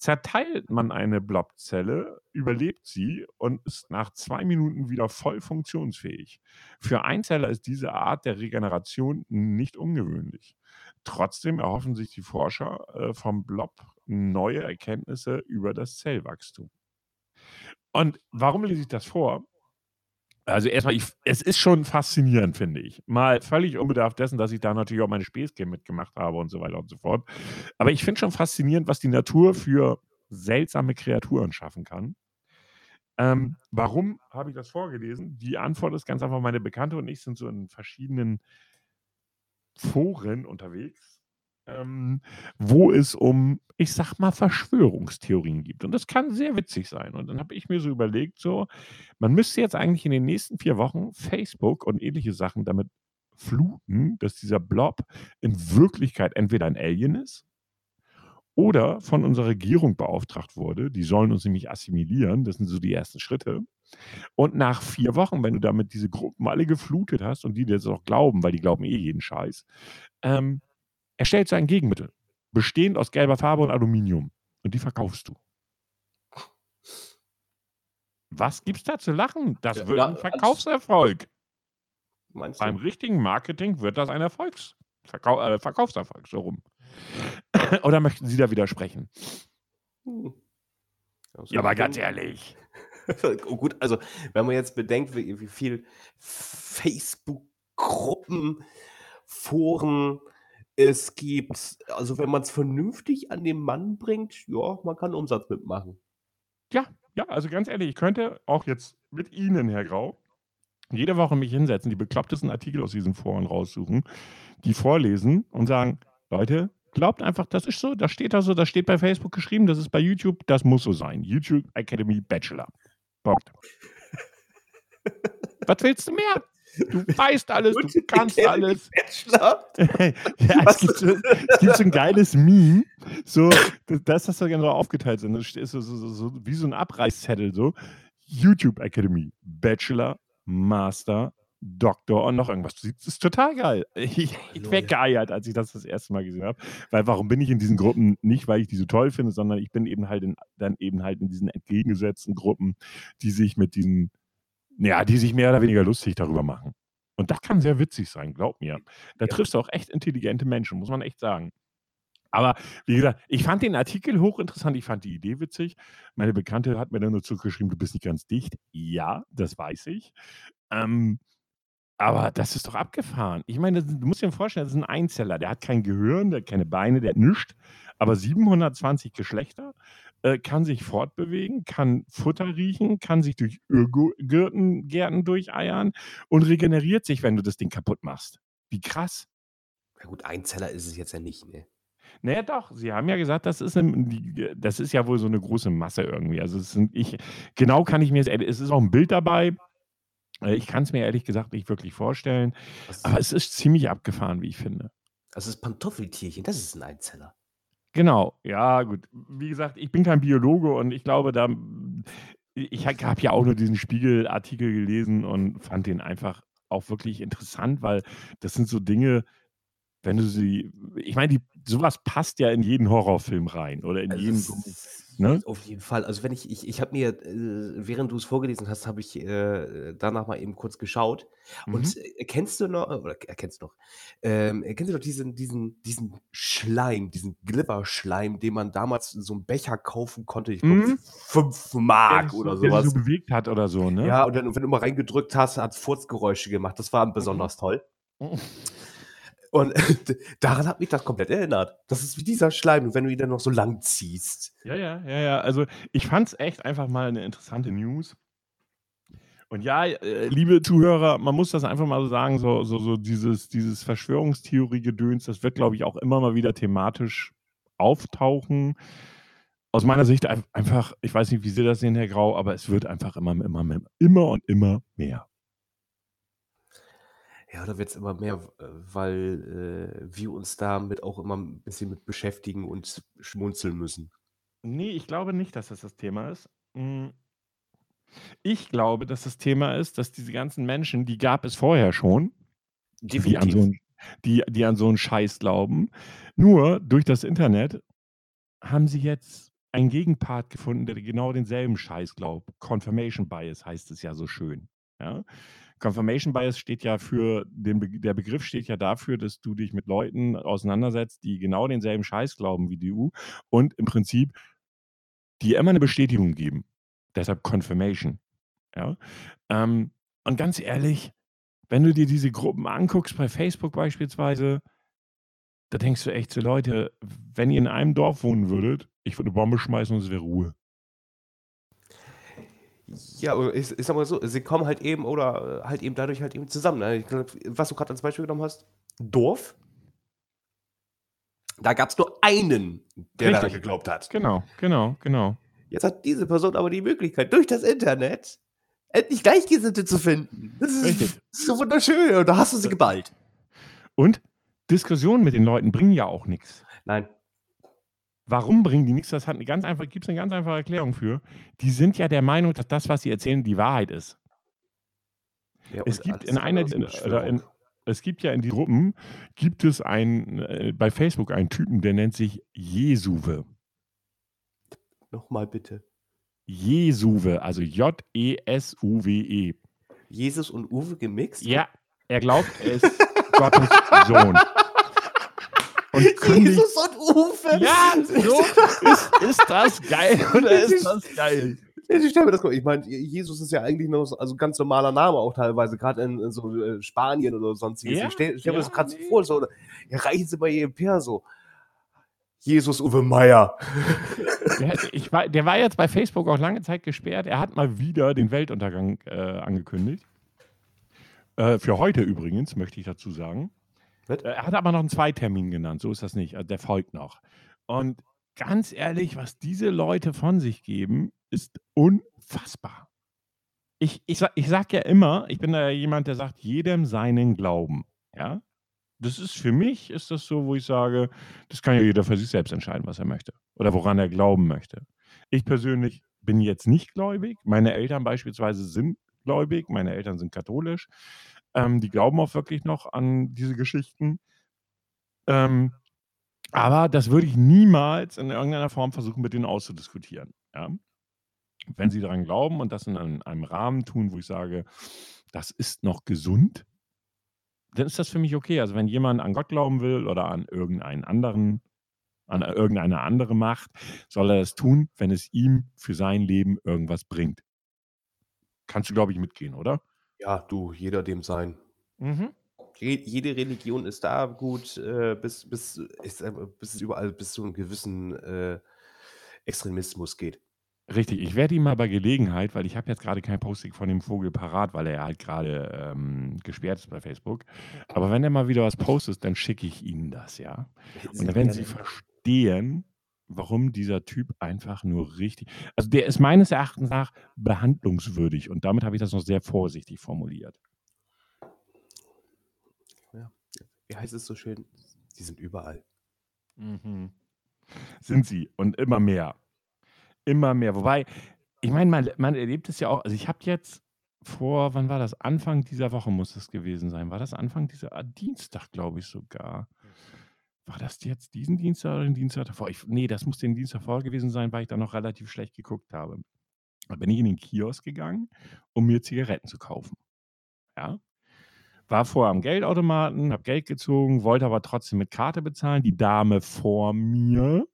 A: Zerteilt man eine Blobzelle, überlebt sie und ist nach zwei Minuten wieder voll funktionsfähig. Für Einzeller ist diese Art der Regeneration nicht ungewöhnlich. Trotzdem erhoffen sich die Forscher äh, vom Blob neue Erkenntnisse über das Zellwachstum. Und warum lese ich das vor? Also erstmal, ich, es ist schon faszinierend, finde ich. Mal völlig unbedarft dessen, dass ich da natürlich auch meine Späßchen mitgemacht habe und so weiter und so fort. Aber ich finde schon faszinierend, was die Natur für seltsame Kreaturen schaffen kann. Ähm, warum habe ich das vorgelesen? Die Antwort ist ganz einfach, meine Bekannte und ich sind so in verschiedenen Foren unterwegs ähm, wo es um, ich sag mal, Verschwörungstheorien gibt. Und das kann sehr witzig sein. Und dann habe ich mir so überlegt, so, man müsste jetzt eigentlich in den nächsten vier Wochen Facebook und ähnliche Sachen damit fluten, dass dieser Blob in Wirklichkeit entweder ein Alien ist oder von unserer Regierung beauftragt wurde. Die sollen uns nämlich assimilieren. Das sind so die ersten Schritte. Und nach vier Wochen, wenn du damit diese Gruppen alle geflutet hast und die dir das auch glauben, weil die glauben eh jeden Scheiß, ähm, er stellt sein Gegenmittel, bestehend aus gelber Farbe und Aluminium. Und die verkaufst du. Was gibt's da zu lachen? Das ja, wird ein Verkaufserfolg. Du? Beim richtigen Marketing wird das ein Erfolgs Verkau äh, Verkaufserfolg, so rum. Oder möchten Sie da widersprechen? Hm. Ja, aber ganz ehrlich.
B: oh, gut, also wenn man jetzt bedenkt, wie, wie viel Facebook-Gruppen, Foren, es gibt also, wenn man es vernünftig an den Mann bringt, ja, man kann Umsatz mitmachen.
A: Ja, ja, also ganz ehrlich, ich könnte auch jetzt mit Ihnen, Herr Grau, jede Woche mich hinsetzen, die beklopptesten Artikel aus diesen Foren raussuchen, die vorlesen und sagen: „Leute, glaubt einfach, das ist so, das steht da so, das steht bei Facebook geschrieben, das ist bei YouTube, das muss so sein. YouTube Academy Bachelor.“ Punkt. Was willst du mehr? Du weißt alles, du kannst alles. ja, es, gibt so, es gibt so ein geiles Meme. So, das hast du gerne so aufgeteilt. So, das ist so, so, so, wie so ein Abreißzettel. So. YouTube Academy, Bachelor, Master, Doktor und noch irgendwas. Das ist total geil. Ich, ich wäre geeiert, als ich das das erste Mal gesehen habe. Weil warum bin ich in diesen Gruppen? Nicht, weil ich die so toll finde, sondern ich bin eben halt in, dann eben halt in diesen entgegengesetzten Gruppen, die sich mit diesen ja, die sich mehr oder weniger lustig darüber machen. Und das kann sehr witzig sein, glaub mir. Da triffst du auch echt intelligente Menschen, muss man echt sagen. Aber wie gesagt, ich fand den Artikel hochinteressant, ich fand die Idee witzig. Meine Bekannte hat mir dann nur zurückgeschrieben, du bist nicht ganz dicht. Ja, das weiß ich. Ähm, Aber das ist doch abgefahren. Ich meine, du musst dir vorstellen, das ist ein Einzeller. Der hat kein Gehirn, der hat keine Beine, der hat nichts. Aber 720 Geschlechter, äh, kann sich fortbewegen, kann Futter riechen, kann sich durch Irrgärten Gärten durcheiern und regeneriert sich, wenn du das Ding kaputt machst. Wie krass.
B: Ja gut, Einzeller ist es jetzt ja nicht, ne?
A: Na ja, doch. Sie haben ja gesagt, das ist 'ne die das ist ja wohl so eine große Masse irgendwie. Also, es sind ich genau kann ich mir es ist auch ein Bild dabei. Äh, ich kann es mir ehrlich gesagt nicht wirklich vorstellen,
B: Das
A: aber es ist ziemlich abgefahren, wie ich finde.
B: das ist Pantoffeltierchen, das ist ein Einzeller.
A: Genau, ja, gut. Wie gesagt, ich bin kein Biologe und ich glaube, da ich habe ja auch nur diesen Spiegel-Artikel gelesen und fand den einfach auch wirklich interessant, weil das sind so Dinge, wenn du sie ich meine, die so passt ja in jeden Horrorfilm rein oder in
B: Also,
A: jeden ne?
B: auf jeden Fall. Also, wenn ich ich ich habe mir, äh, während du es vorgelesen hast, habe ich, äh, danach mal eben kurz geschaut.
A: Mhm.
B: Und, äh, kennst du noch oder k kennst noch ähm, kennst du noch diesen diesen diesen Schleim, diesen Glibberschleim, den man damals in so 'nem Becher kaufen konnte, ich glaube,
A: Mhm.
B: für 5
A: Der
B: Mark
A: sich
B: oder
A: so der sich so
B: sowas?
A: bewegt hat oder so, ne?
B: Ja, und dann wenn du mal reingedrückt hast, hat's Furzgeräusche gemacht. Das war
A: Mhm.
B: besonders toll. Und daran hat mich das komplett erinnert. Das ist wie dieser Schleim, wenn du ihn dann noch so lang ziehst.
A: Ja, ja, ja, ja. Also, ich fand es echt einfach mal eine interessante News. Und ja, äh, liebe Zuhörer, man muss das einfach mal so sagen, so so so dieses dieses Verschwörungstheorie-Gedöns, das wird, glaube ich, auch immer mal wieder thematisch auftauchen. Aus meiner Sicht einf einfach ich weiß nicht, wie Sie das sehen, Herr Grau, aber es wird einfach immer immer immer und immer mehr.
B: Ja, da wird's immer mehr, äh, weil, äh, wir uns damit auch immer 'n bisschen mit beschäftigen und schmunzeln müssen.
A: Ne, ich glaube nicht, dass das das Thema ist. Hm ich glaube, dass das Thema ist, dass diese ganzen Menschen, die gab es vorher schon, die an so
B: Definitiv.
A: 'n die die an so 'n Scheiß glauben. Nur durch das Internet haben sie jetzt einen Gegenpart gefunden, der genau denselben Scheiß glaubt. Confirmation Bias heißt es ja so schön, ja? Confirmation Bias steht ja für den Be der Begriff steht ja dafür, dass du dich mit Leuten auseinandersetzt, die genau denselben Scheiß glauben wie du und im Prinzip dir immer 'ne Bestätigung geben. Deshalb Confirmation, ja? Ähm, und ganz ehrlich, wenn du dir diese Gruppen anguckst bei Facebook beispielsweise da denkst du echt so: „Leute, wenn ihr in einem Dorf wohnen würdet, ich würde 'ne Bombe schmeißen und es wäre Ruhe.“
B: Ja, ich ich sage mal so, sie kommen halt eben oder, äh, halt eben dadurch halt eben zusammen, ne? Was du grad als Beispiel genommen hast, Dorf da gab's nur einen, der daran
A: Richtig.
B: geglaubt hat.
A: Genau, genau, genau.
B: Jetzt hat diese Person aber die Möglichkeit, durch das Internet endlich Gleichgesinnte zu finden. Das ist
A: Richtig.
B: so wunderschön und da hast du sie geballt.
A: Und Diskussionen mit den Leuten bringen ja auch nix.
B: Nein.
A: Warum bringen die nix? Das hat 'ne ganz einfach gibt's 'ne ganz einfache Erklärung für. Die sind ja der Meinung, dass das, was sie erzählen, die Wahrheit ist.
B: Ja,
A: Es gibt in einer in es gibt ja in den Gruppen gibt es einen äh, bei Facebook einen Typen, der nennt sich Jesuwe.
B: Noch mal bitte.
A: Jesuwe, also J-E-S-U-W-E.
B: Jesus und Uwe gemixt?
A: Ja, er glaubt, er ist Gottes Sohn. Und kündigt
B: Jesus und Uwe?
A: Ja, so ist ist das geil oder ist das geil?
B: Ich stelle mir das vor, ich meine, Je Jesus ist ja eigentlich noch so also ganz normaler Name auch teilweise, grad in in so, äh, Spanien oder Sonstiges.
A: Ja,
B: Ich stelle stelle mir
A: ja,
B: das grad so
A: ne.
B: vor, so ja, reichen Sie mal Ihr Perso. Jesus Uwe Meier.
A: Der ich war der war jetzt bei Facebook auch lange Zeit gesperrt. Er hat mal wieder den Weltuntergang, äh, angekündigt. Äh, für heute übrigens, möchte ich dazu sagen.
B: Was?
A: Äh, er hat aber noch 'n Zweitermin genannt, so ist das nicht. Also, der folgt noch. Und ganz ehrlich, was diese Leute von sich geben, ist unfassbar. Ich ich ich sage ja immer, ich bin da jemand, der sagt: „Jedem seinen Glauben“, ja? Das ist für mich ist das so, wo ich sage, das kann ja jeder für sich selbst entscheiden, was er möchte oder woran er glauben möchte. Ich persönlich bin jetzt nicht gläubig. Meine Eltern beispielsweise sind gläubig. Meine Eltern sind katholisch. Ähm, die glauben auch wirklich noch an diese Geschichten. Ähm, aber das würde ich niemals in irgendeiner Form versuchen, mit denen auszudiskutieren, ja? Wenn sie daran glauben und das in einem einem Rahmen tun, wo ich sage, das ist noch gesund dann ist das für mich okay. Also, wenn jemand an Gott glauben will oder an irgendeinen anderen an irgendeine andere Macht, soll er das tun, wenn es ihm für sein Leben irgendwas bringt. Kannst du, glaube ich, mitgehen, oder?
B: Ja, du, jeder dem sein. Mhm. Jede Religion ist da gut, äh, bis, bis, ist, bis es überall bis zu einem gewissen äh, Extremismus geht.
A: Richtig, ich werde ihm mal bei Gelegenheit, weil ich habe jetzt gerade kein Posting von dem Vogel parat, weil er halt gerade ähm, gesperrt ist bei Facebook. Aber wenn er mal wieder was postet, dann schicke ich Ihnen das, ja. Und dann werden Sie verstehen, warum dieser Typ einfach nur richtig. Also der ist meines Erachtens nach behandlungswürdig und damit habe ich das noch sehr vorsichtig formuliert.
B: Ja, wie heißt es so schön? Sie sind überall.
A: Mhm. Sind sie und immer mehr. Immer mehr. Wobei, ich meine, man, man erlebt es ja auch. Also ich habe jetzt vor, wann war das? Anfang dieser Woche muss es gewesen sein. War das Anfang dieser ah, Dienstag, glaube ich sogar. War das jetzt diesen Dienstag oder den Dienstag davor? Ich, nee, das muss den Dienstag vorher gewesen sein, weil ich da noch relativ schlecht geguckt habe. Da bin ich in den Kiosk gegangen, um mir Zigaretten zu kaufen. Ja. War vorher am Geldautomaten, habe Geld gezogen, wollte aber trotzdem mit Karte bezahlen. Die Dame vor mir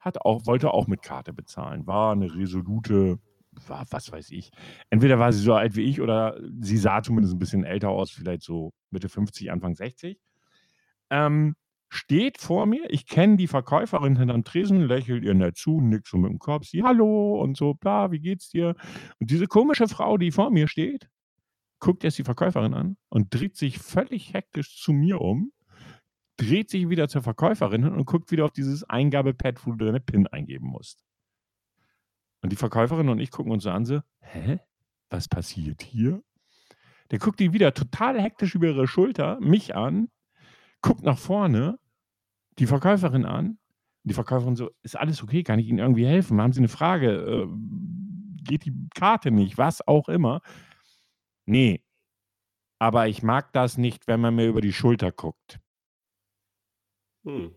A: hat auch, wollte auch mit Karte bezahlen. War eine resolute, war, was weiß ich. Entweder war sie so alt wie ich oder sie sah zumindest ein bisschen älter aus, vielleicht so Mitte 50, Anfang 60. Ähm, steht vor mir, ich kenne die Verkäuferin hinterm Tresen, lächelt ihr nett zu, nickt so mit dem Kopf, sie Hallo und so, bla, wie geht's dir? Und diese komische Frau, die vor mir steht, guckt erst die Verkäuferin an und dreht sich völlig hektisch zu mir um dreht sich wieder zur Verkäuferin und guckt wieder auf dieses Eingabepad, wo du deine PIN eingeben musst. Und die Verkäuferin und ich gucken uns so an, so, hä? Was passiert hier? Der guckt die wieder total hektisch über ihre Schulter, mich an, guckt nach vorne, die Verkäuferin an. Die Verkäuferin so, ist alles okay? Kann ich Ihnen irgendwie helfen? Haben Sie eine Frage? Äh, geht die Karte nicht? Was auch immer. Nee. Aber ich mag das nicht, wenn man mir über die Schulter guckt. Hm.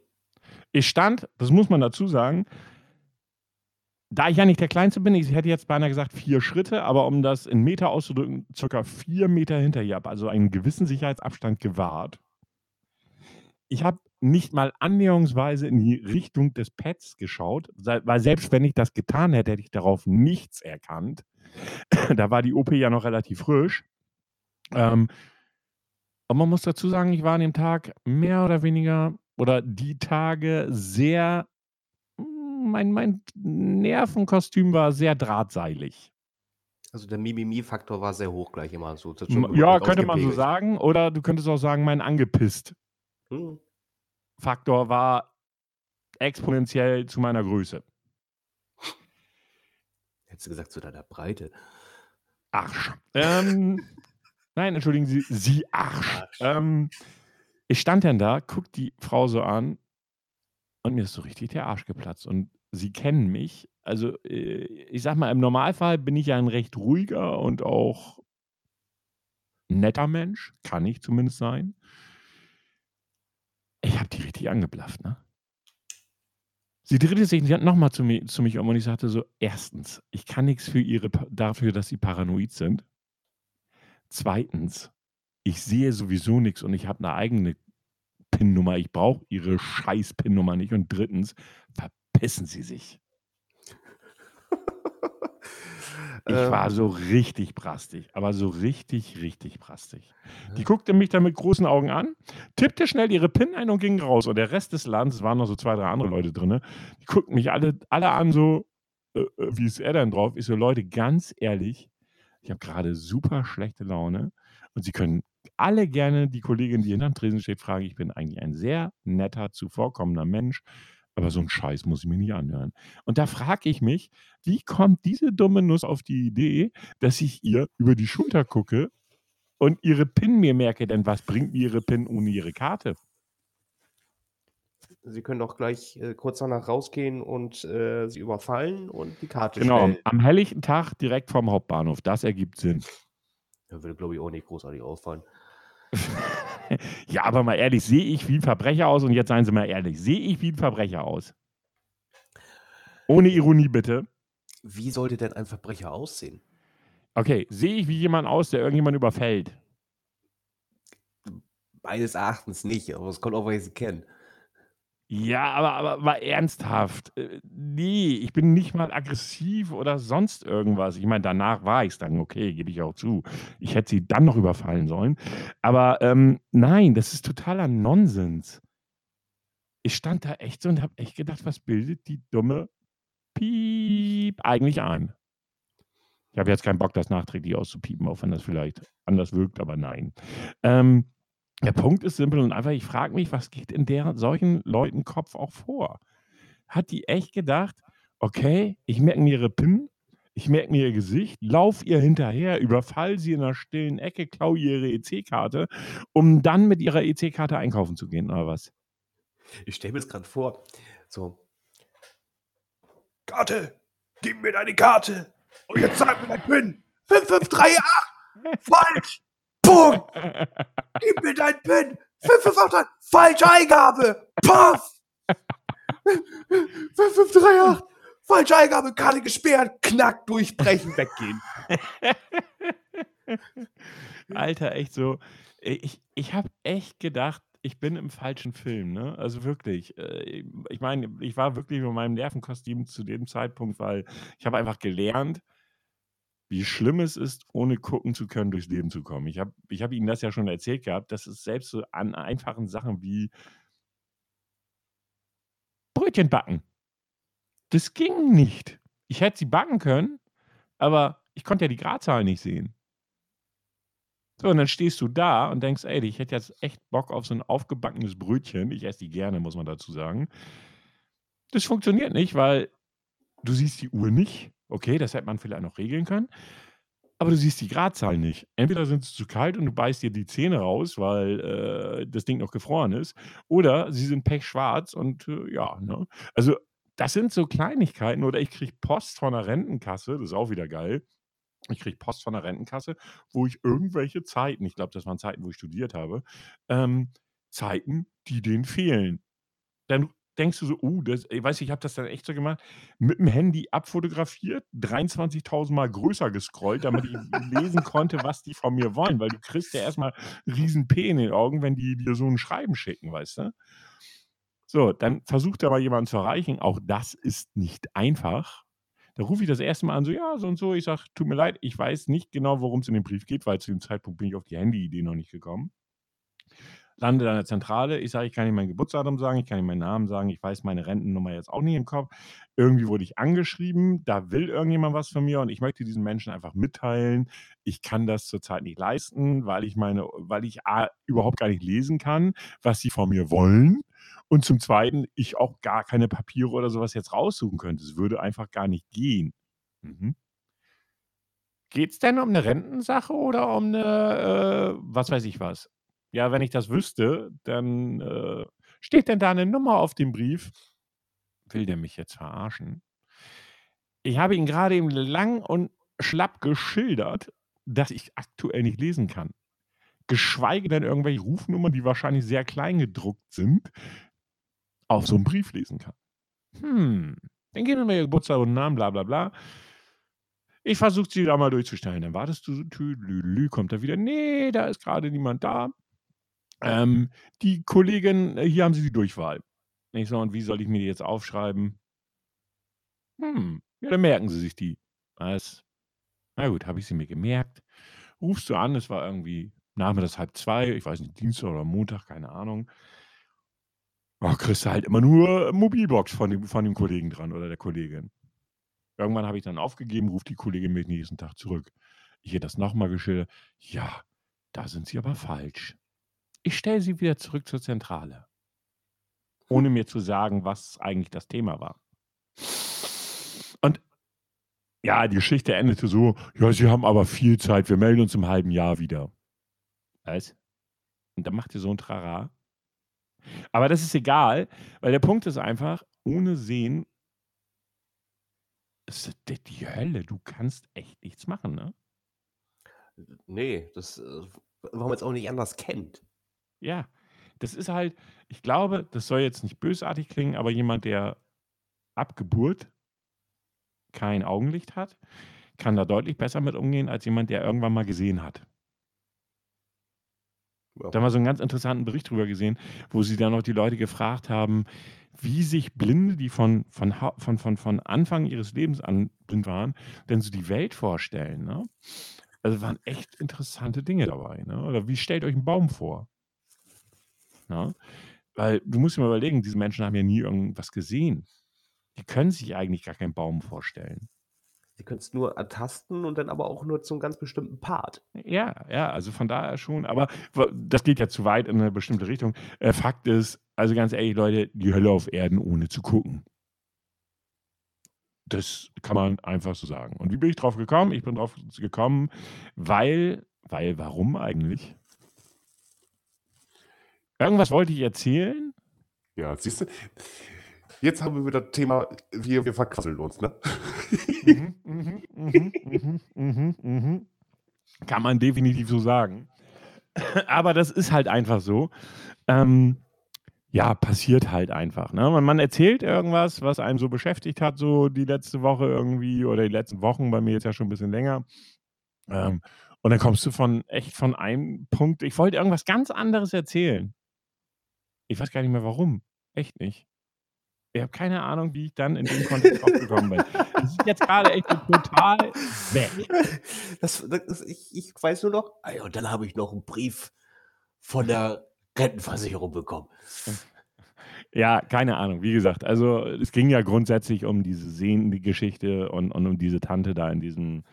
A: Ich stand, das muss man dazu sagen, da ich ja nicht der Kleinste bin, ich hätte jetzt beinahe gesagt vier Schritte, aber um das in Meter auszudrücken, circa vier Meter hinter ihr habe, also einen gewissen Sicherheitsabstand gewahrt. Ich habe nicht mal annäherungsweise in die Richtung des Pads geschaut, weil selbst wenn ich das getan hätte, hätte ich darauf nichts erkannt. da war die OP ja noch relativ frisch. Ähm, aber man muss dazu sagen, ich war an dem Tag mehr oder weniger oder die Tage sehr mein mein Nervenkostüm war sehr drahtseilig.
B: Also, der Mimimi-Faktor war sehr hoch gleich immer so.
A: ja, könnte man so sagen. Oder du könntest auch sagen, mein angepisst hm. Faktor war exponentiell zu meiner Größe.
B: Hättest du gesagt, zu deiner Breite.
A: Arsch. Ähm, nein, entschuldigen Sie, Sie Arsch. Arsch. Ähm, ich stand dann da, guck die Frau so an und mir ist so richtig der Arsch geplatzt. Und sie kennen mich. Also, äh, ich sag mal, im Normalfall bin ich ja ein recht ruhiger und auch netter Mensch. Kann ich zumindest sein. Richtig angeblafft, ne? Sie drehte sich nochmal zu, zu mich um und ich sagte so: Erstens, ich kann nichts für ihre, dafür, dass sie paranoid sind. Zweitens, ich sehe sowieso nichts und ich habe eine eigene PIN-Nummer. Ich brauche Ihre scheiß PIN-Nummer nicht. Und drittens, verpissen Sie sich. Ich war ähm. so richtig brastig, aber so richtig, richtig brastig. Die guckte mich dann mit großen Augen an, tippte schnell ihre PIN ein und ging raus. Und der Rest des Landes, es waren noch so zwei, drei andere Leute drin, die guckten mich alle, alle an, so, äh, äh, wie ist er denn drauf? Ich so, Leute, ganz ehrlich, ich habe gerade super schlechte Laune und Sie können alle gerne die Kollegin, die hinterm Tresen steht, fragen. Ich bin eigentlich ein sehr netter, zuvorkommender Mensch, aber so einen Scheiß muss ich mir nicht anhören. Und da frage ich mich, wie kommt diese dumme Nuss auf die Idee, dass ich ihr über die Schulter gucke und ihre PIN mir merke? Denn was bringt mir ihre PIN ohne ihre Karte?
B: Sie können doch gleich äh, kurz danach rausgehen und äh, sie überfallen und die Karte
A: genau, stellen. Genau, am helllichten Tag direkt vom Hauptbahnhof. Das ergibt Sinn.
B: Da würde, glaube ich, auch nicht großartig auffallen.
A: ja, aber mal ehrlich, sehe ich wie ein Verbrecher aus? Und jetzt seien Sie mal ehrlich, sehe ich wie ein Verbrecher aus? Ohne Ironie bitte.
B: Wie sollte denn ein Verbrecher aussehen?
A: Okay, sehe ich wie jemand aus, der irgendjemand überfällt?
B: Meines Erachtens nicht, aber es kommt auch, weil ich sie kenne.
A: Ja, aber aber aber ernsthaft, äh, ne, ich bin nicht mal aggressiv oder sonst irgendwas. Ich meine, danach war ich's dann, okay, gebe ich auch zu. Ich hätte sie dann noch überfallen sollen. Aber, ähm, nein, das ist totaler Nonsens. Ich stand da echt so und habe echt gedacht: „Was bildet die dumme Piep eigentlich ein?“ Ich habe jetzt keinen Bock, das nachträglich auszupiepen, auch wenn das vielleicht anders wirkt, aber nein. Ähm, der Punkt ist simpel und einfach, ich frage mich, was geht in deren solchen Leuten Kopf auch vor? Hat die echt gedacht: „Okay, ich merke mir ihre PIN, ich merke mir ihr Gesicht, laufe ihr hinterher, überfalle sie in 'ner stillen Ecke, klaue ihr ihre EC-Karte, um dann mit ihrer EC-Karte einkaufen zu gehen“, oder was?
B: Ich stelle mir das grad vor, so „Karte, gib mir deine Karte und jetzt sag mir dein PIN. 5538, falsch, Punkt. Gib mir dein PIN. 5538, falsche Eingabe, Puff. 5538, falsche Eingabe, Karte gesperrt, knack, durchbrechen, weggehen.“
A: Alter, echt so ich ich habe echt gedacht, ich bin im falschen Film, ne? Also wirklich. Äh, ich meine, ich war wirklich in meinem Nervenkostüm zu dem Zeitpunkt, weil ich habe einfach gelernt wie schlimm es ist, ohne gucken zu können, durchs Leben zu kommen. Ich habe ich habe Ihnen das ja schon erzählt gehabt, dass es selbst so an einfachen Sachen wie Brötchen backen. Das ging nicht. Ich hätte sie backen können, aber ich konnte ja die Gradzahl nicht sehen. So, und dann stehst du da und denkst: „Ey, ich hätte jetzt echt Bock auf so 'n aufgebackenes Brötchen.“ Ich esse die gerne, muss man dazu sagen. Das funktioniert nicht, weil du siehst die Uhr nicht. Okay, das hätte man vielleicht noch regeln können, aber du siehst die Gradzahl nicht. Entweder sind sie zu kalt und du beißt dir die Zähne raus, weil, äh, das Ding noch gefroren ist, oder sie sind pechschwarz und, äh, ja, ne? Also, das sind so Kleinigkeiten oder ich kriege Post von der Rentenkasse, das ist auch wieder geil. Ich kriege Post von der Rentenkasse, wo ich irgendwelche Zeiten ich glaube, das waren Zeiten, wo ich studiert habe, ähm, Zeiten, die denen fehlen. Dann denkst du so: „Oh, das“ ich weiß ich habe das dann echt so gemacht, mit'm Handy abfotografiert, 23.000 Mal größer gescrollt, damit ich lesen konnte, was die von mir wollen, weil du kriegst ja erst mal riesen P in den Augen, wenn die dir so 'n Schreiben schicken, weißt du? So, dann versucht er mal jemanden zu erreichen. Auch das ist nicht einfach. Da rufe ich das 1. Mal an, so: „Ja, so und so.“ Ich sage: „Tut mir leid, ich weiß nicht genau, worum's in dem Brief geht“, weil zu dem Zeitpunkt bin ich auf die Handyidee noch nicht gekommen. Lande an der Zentrale. Ich sage: „Ich kann Ihnen mein Geburtsdatum sagen, ich kann Ihnen meinen Namen sagen. Ich weiß meine Rentennummer jetzt auch nicht im Kopf. Irgendwie wurde ich angeschrieben, da will irgendjemand was von mir und ich möchte diesen Menschen einfach mitteilen, ich kann das zurzeit nicht leisten, weil ich meine weil ich A überhaupt gar nicht lesen kann, was sie von mir wollen und zum Zweiten ich auch gar keine Papiere oder so was jetzt raussuchen könnte. Es würde einfach gar nicht gehen. Mhm. Geht's denn um 'ne Rentensache oder um 'ne, äh, was weiß ich was? Ja, wenn ich das wüsste, dann, äh steht denn da 'ne Nummer auf dem Brief? Will der mich jetzt verarschen? Ich habe ihm grade eben lang und schlapp geschildert, dass ich aktuell nicht lesen kann. Geschweige denn irgendwelche Rufnummern, die wahrscheinlich sehr klein gedruckt sind, auf so 'n Brief lesen kann. Hm, dann geben Sie mir Ihr Geburtsdatum und Namen, bla bla bla. Ich versuche sie da mal durchzustellen. Dann wartest du so tüdelülü, kommt er wieder: „Ne, da ist grade niemand da. Ähm, die Kollegin hier haben Sie die Durchwahl.“ Ich so: „Und wie soll ich mir die jetzt aufschreiben?“ „Hm, ja, dann merken Sie sich die.“ Was? Na gut, habe ich sie mir gemerkt. Rufst du an, es war irgendwie nachmittags 1:30, ich weiß nicht, Dienstag oder Montag, keine Ahnung. Oh, kriegst du halt immer nur Mobilbox von dem von dem Kollegen dran oder der Kollegin. Irgendwann habe ich dann aufgegeben, ruft die Kollegin mich nächsten Tag zurück. Ich ihr das noch mal geschildert: „Ja, da sind Sie aber falsch. Ich stelle Sie wieder zurück zur Zentrale.“ Ohne mir zu sagen, was eigentlich das Thema war. Und ja, die Geschichte endete so: „Ja, Sie haben aber viel Zeit, wir melden uns im halben Jahr wieder.“ Was? Und dann macht ihr so 'n Trara. Aber das ist egal, weil der Punkt ist einfach, ohne Sehen ist die Hölle. Du kannst echt nichts machen, ne?
B: Ne, das, äh weil man's auch nicht anders kennt.
A: Ja, das ist halt ich glaube, das soll jetzt nicht bösartig klingen, aber jemand, der ab Geburt kein Augenlicht hat, kann da deutlich besser mit umgehen als jemand, der irgendwann mal gesehen hat. Da haben wir so einen ganz interessanten Bericht drüber gesehen, wo sie dann noch die Leute gefragt haben, wie sich Blinde, die von, von, von, von, von Anfang ihres Lebens an blind waren, denn so die Welt vorstellen. Ne? Also waren echt interessante Dinge dabei. Ne? Oder wie stellt euch einen Baum vor? Ne? Weil du musst dir mal überlegen, diese Menschen haben ja nie irgendwas gesehen. Die können sich eigentlich gar keinen Baum vorstellen.
B: Sie können es nur ertasten und dann aber auch nur zum ganz bestimmten Part.
A: Ja, ja, also von daher schon. Aber das geht ja zu weit in eine bestimmte Richtung. Äh, Fakt ist, also ganz ehrlich, Leute, die Hölle auf Erden ohne zu gucken. Das kann man einfach so sagen. Und wie bin ich drauf gekommen? Ich bin drauf gekommen, weil, weil, warum eigentlich? Irgendwas wollte ich erzählen.
C: Ja, siehst du, jetzt haben wir wieder das Thema, wir, wir verquasseln uns, ne?
A: Mhm, mhm, mhm, mhm, mhm, mhm. Kann man definitiv so sagen. Aber das ist halt einfach so. Ähm, ja, passiert halt einfach. Ne? Man, man erzählt irgendwas, was einen so beschäftigt hat, so die letzte Woche irgendwie oder die letzten Wochen, bei mir jetzt ja schon ein bisschen länger. Ähm, und dann kommst du von echt von einem Punkt. Ich wollte irgendwas ganz anderes erzählen. Ich weiß gar nicht mehr warum. Echt nicht. Ich habe keine Ahnung, wie ich dann in dem Kontext aufgekommen bin. Das ist jetzt gerade echt total weg.
B: Das, das, ich, ich weiß nur noch, ah und dann habe ich noch einen Brief von der Rentenversicherung bekommen.
A: Ja, keine Ahnung. Wie gesagt, also es ging ja grundsätzlich um diese Sehnen-Geschichte und, und um diese Tante da in diesem,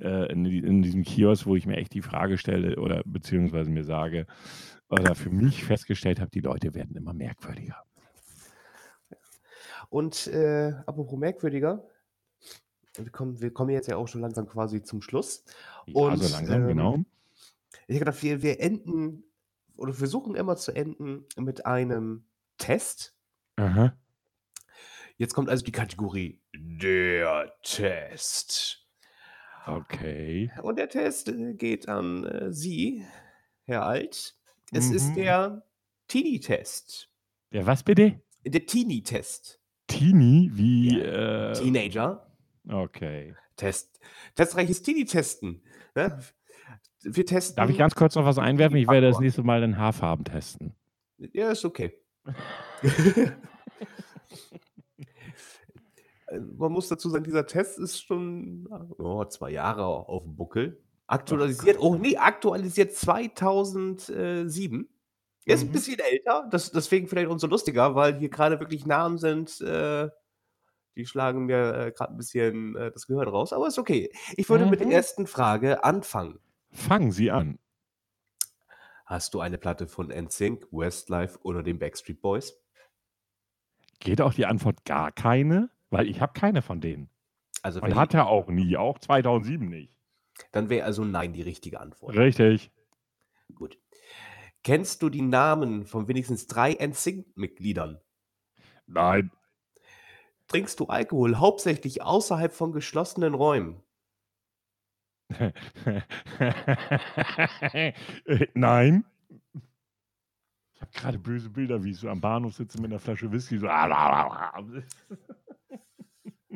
A: äh, in, in, diesem Kiosk, wo ich mir echt die Frage stelle oder beziehungsweise mir sage oder für mich festgestellt habe, die Leute werden immer merkwürdiger.
B: Und äh, apropos merkwürdiger, wir kommen, wir kommen jetzt ja auch schon langsam quasi zum Schluss.
A: Ja, und, so langsam, ähm, genau.
B: Ich habe gedacht, wir, wir enden oder versuchen immer zu enden mit einem Test.
A: Aha.
B: Jetzt kommt also die Kategorie der Test.
A: Okay.
B: Und der Test äh, geht an äh, Sie, Herr Alt. Es mhm. ist der Teenie-Test.
A: Der was bitte?
B: Der Teenie-Test.
A: Teenie wie ja.
B: äh, Teenager.
A: Okay.
B: Test. Testreiches Teenie-Testen. Ne? Wir testen.
A: Darf ich ganz kurz noch was einwerfen? Ich werde das nächste Mal den Haarfarben testen.
B: Ja, ist okay. Man muss dazu sagen, dieser Test ist schon oh, zwei Jahre auf dem Buckel. Aktualisiert, oh nee, aktualisiert 2007. Er ist ein mhm. bisschen älter, das, deswegen vielleicht umso lustiger, weil hier gerade wirklich Namen sind, äh, die schlagen mir äh, gerade ein bisschen äh, das Gehirn raus, aber ist okay. Ich würde mit der mhm. ersten Frage anfangen.
A: Fangen Sie an.
B: Hast du eine Platte von NSYNC, Westlife oder den Backstreet Boys?
A: Geht auch die Antwort gar keine? Weil ich habe keine von denen.
B: Also
A: Und hat er auch nie, auch 2007 nicht.
B: Dann wäre also nein die richtige Antwort.
A: Richtig.
B: Gut. Kennst du die Namen von wenigstens drei NSYNC-Mitgliedern?
A: Nein.
B: Trinkst du Alkohol hauptsächlich außerhalb von geschlossenen Räumen?
A: Nein. Ich habe gerade böse Bilder, wie ich so am Bahnhof sitze mit einer Flasche Whisky. So.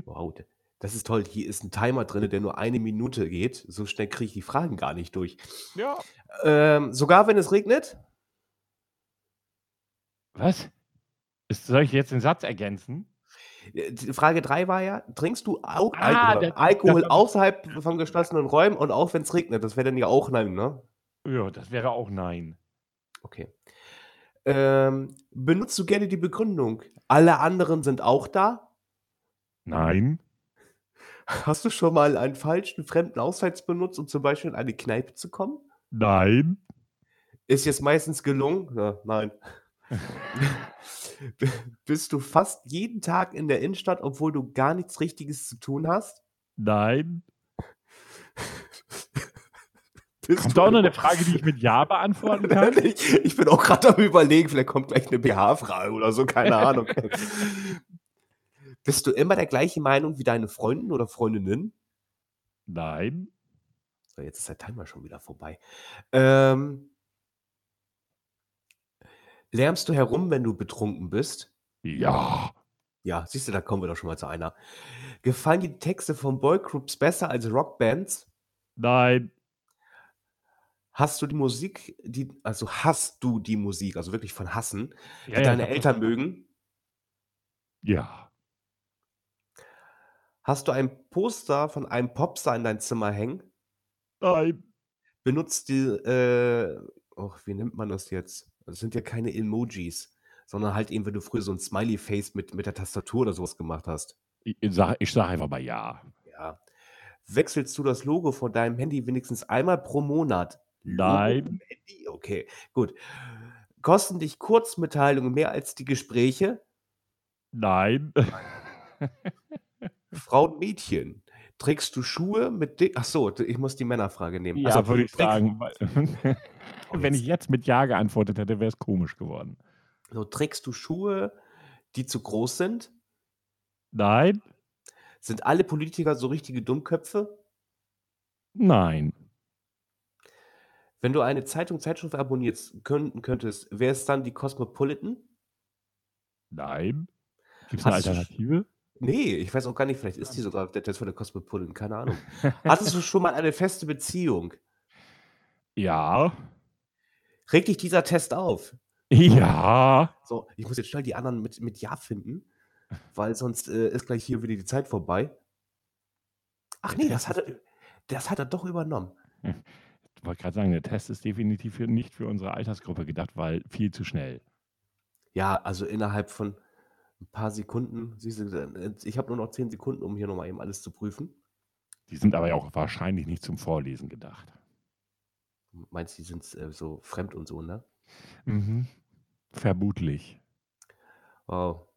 B: wow, das ist toll. Hier ist ein Timer drin, der nur eine Minute geht. So schnell kriege ich die Fragen gar nicht durch.
A: Ja.
B: Ähm, sogar wenn es regnet?
A: Was? soll ich jetzt den Satz ergänzen?
B: Äh, Frage 3 war ja, trinkst du auch ah, Alkohol, Alkohol außerhalb von geschlossenen Räumen und auch wenn es regnet? Das wäre dann ja auch nein, ne?
A: Ja, das wäre auch nein.
B: Okay. Ähm, benutzt du gerne die Begründung, alle anderen sind auch da?
A: Nein.
B: Hast du schon mal einen falschen fremden Ausweis benutzt, um zum Beispiel in eine Kneipe zu kommen?
A: Nein.
B: Ist jetzt meistens gelungen? Ja, nein. Bist du fast jeden Tag in der Innenstadt, obwohl du gar nichts Richtiges zu tun hast?
A: Nein. Bist kommt auch noch eine Frage, die ich mit Ja beantworten kann?
B: ich, ich bin auch gerade am überlegen, vielleicht kommt gleich eine BH-Frage oder so, keine Ahnung. Bist du immer der gleichen Meinung wie deine Freundin oder Freundinnen?
A: Nein.
B: So, jetzt ist der Timer schon wieder vorbei. Ähm, lärmst du herum, wenn du betrunken bist?
A: Ja.
B: Ja, siehst du, da kommen wir doch schon mal zu einer. Gefallen dir die Texte von Boygroups besser als Rockbands?
A: Nein.
B: Hast du die Musik, die also hast du die Musik, also wirklich von hassen, die
A: Ja,
B: deine Eltern mögen?
A: Ja.
B: Hast du ein Poster von einem Popstar in dein Zimmer hängen?
A: Nein.
B: Benutzt die, äh och, wie nennt man das jetzt? Das sind ja keine Emojis, sondern halt eben, wenn du früher so 'n Smiley-Face mit mit der Tastatur oder so was gemacht hast.
A: I ich sage ich sage einfach mal ja.
B: Ja. Wechselst du das Logo von deinem Handy wenigstens einmal pro Monat?
A: Nein.
B: Handy, okay, gut. Kosten dich Kurzmitteilungen mehr als die Gespräche?
A: Nein.
B: Frauen, Mädchen, trägst du Schuhe mit di ach so, ich muss die Männerfrage nehmen.
A: Ja,
B: Also,
A: würde ich sagen,
B: Oh,
A: wenn ich
B: jetzt
A: mit ja geantwortet hätte, wäre es komisch geworden.
B: So, trägst du Schuhe, die zu groß sind?
A: Nein.
B: Sind alle Politiker so richtige Dummköpfe?
A: Nein.
B: Wenn du eine Zeitung, Zeitschrift abonnierst können könntest, wäre es dann die Cosmopolitan?
A: Nein. 'ne
B: Hast du sch
A: Alternative?
B: Ne, ich weiß auch gar nicht, vielleicht ist die sogar der Test von der Cosmopolitan, keine Ahnung. Hattest du schon mal eine feste Beziehung?
A: Ja.
B: Regt dich dieser Test auf?
A: Ja.
B: So, ich muss jetzt schnell die anderen mit mit ja finden, weil sonst, äh, ist gleich hier wieder die Zeit vorbei. Ach
A: Der
B: ne, das hat er das hat er doch übernommen.
A: Hm, ich wollte grad sagen, der Test ist definitiv nicht für unsere Altersgruppe gedacht, weil viel zu schnell.
B: Ja, also innerhalb von 'n paar Sekunden siehst du, ich habe nur noch 10 Sekunden, um hier noch mal eben alles zu prüfen.
A: Die sind aber ja auch wahrscheinlich nicht zum Vorlesen gedacht.
B: Meinst, die sind, äh, so fremd und so, ne?
A: Mhm. Vermutlich.
B: Wow.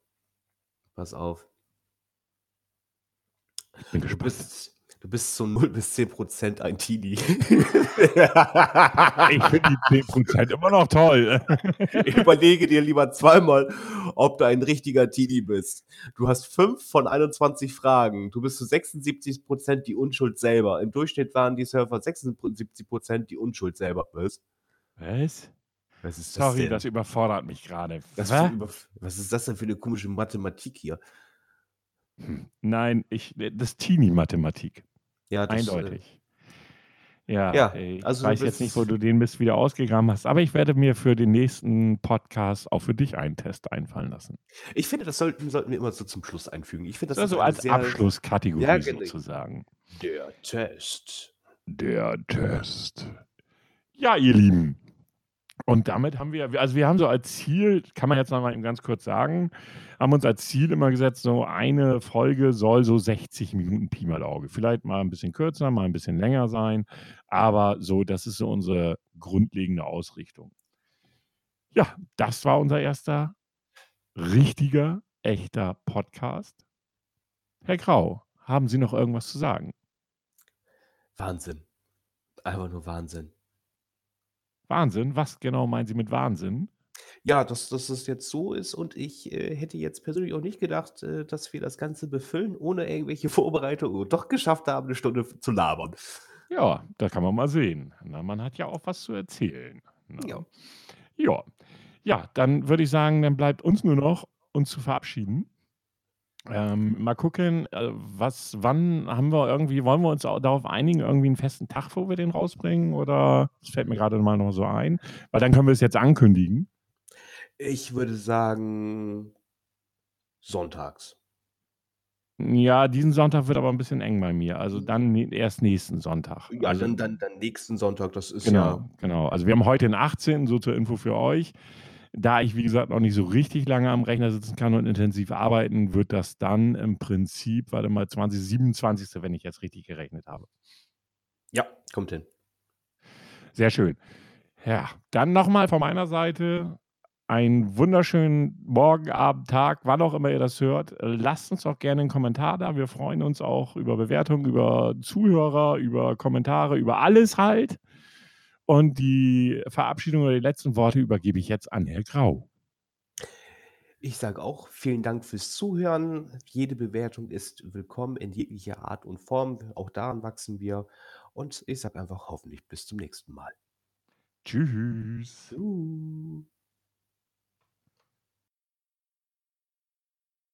B: Pass auf.
A: Ich bin
B: Du
A: gespannt.
B: bist du bist zu 0 bis 10% ein Teenie.
A: Ich finde die 10% immer noch toll.
B: Überlege dir lieber zweimal, ob du ein richtiger Teenie bist. Du hast 5 von 21 Fragen. Du bist zu 76% die Unschuld selber. Im Durchschnitt waren die Surfer 76% die Unschuld selber. Was?
A: Was?
B: Was ist das
A: Sorry,
B: denn?
A: das überfordert mich
B: über was ist das denn für 'ne komische Mathematik hier?
A: Hm, nein, ich das Teenie-Mathematik.
B: Ja, das, äh
A: Eindeutig. Ja,
B: Ja,
A: ey, ich
B: also
A: weiß jetzt nicht, wo du den Mist wieder ausgegraben hast, aber ich werde mir für den nächsten Podcast auch für dich einen Test einfallen lassen.
B: Ich finde, das sollten sollten wir immer so zum Schluss einfügen. Ich finde, das
A: Also als Abschlusskategorie
B: ja, genau.
A: sozusagen.
B: Der Test.
A: Der Test. Ja, ihr Lieben. Und damit haben wir also wir haben so als Ziel, kann man jetzt noch mal eben ganz kurz sagen, haben uns als Ziel immer gesetzt, so eine Folge soll so 60 Minuten Pi mal Auge. Vielleicht mal 'n bisschen kürzer, mal 'n bisschen länger sein, aber so, das ist so unsere grundlegende Ausrichtung. Ja, das war unser erster richtiger, echter Podcast. Herr Grau, haben Sie noch irgendwas zu sagen?
B: Wahnsinn. Einfach nur Wahnsinn.
A: Wahnsinn? Was genau meinen Sie mit Wahnsinn?
B: Ja, dass dass es jetzt so ist und ich, äh, hätte jetzt persönlich auch nicht gedacht, äh, dass wir das Ganze befüllen ohne irgendwelche Vorbereitung und doch geschafft haben, 'ne Stunde zu labern.
A: Ja, da kann man mal sehen. Na, man hat ja auch was zu erzählen, ne?
B: Ja.
A: Ja. Ja, dann würde ich sagen, dann bleibt uns nur noch, uns zu verabschieden. Ähm, mal gucken, äh, was wann haben wir irgendwie wollen wir uns au darauf einigen, irgendwie 'n festen Tag, wo wir den rausbringen oder das fällt mir grade mal noch so ein, weil dann können wir es jetzt ankündigen.
B: Ich würde sagen sonntags.
A: Ja, diesen Sonntag wird aber 'n bisschen eng bei mir. Also dann ne erst nächsten Sonntag.
B: Ja,
A: Also
B: dann dann dann nächsten Sonntag, das ist
A: Genau,
B: ja
A: genau. Also wir haben heute den 18., so zur Info für euch. Da ich, wie gesagt, noch nicht so richtig lange am Rechner sitzen kann und intensiv arbeiten, wird das dann im Prinzip, warte mal, 20 27., wenn ich jetzt richtig gerechnet habe.
B: Ja, kommt hin.
A: Sehr schön. Ja, dann noch mal von meiner Seite einen wunderschönen Morgen, Abend, Tag, wann auch immer ihr das hört. Lasst uns doch gerne 'n Kommentar da. Wir freuen uns auch über Bewertungen, über Zuhörer, über Kommentare, über alles halt. Und die Verabschiedung oder die letzten Worte übergebe ich jetzt an Herr Grau.
B: Ich sage auch vielen Dank fürs Zuhören. Jede Bewertung ist willkommen in jeglicher Art und Form. Auch daran wachsen wir. Und ich sage einfach hoffentlich bis zum nächsten Mal.
A: Tschüss.
B: Tschü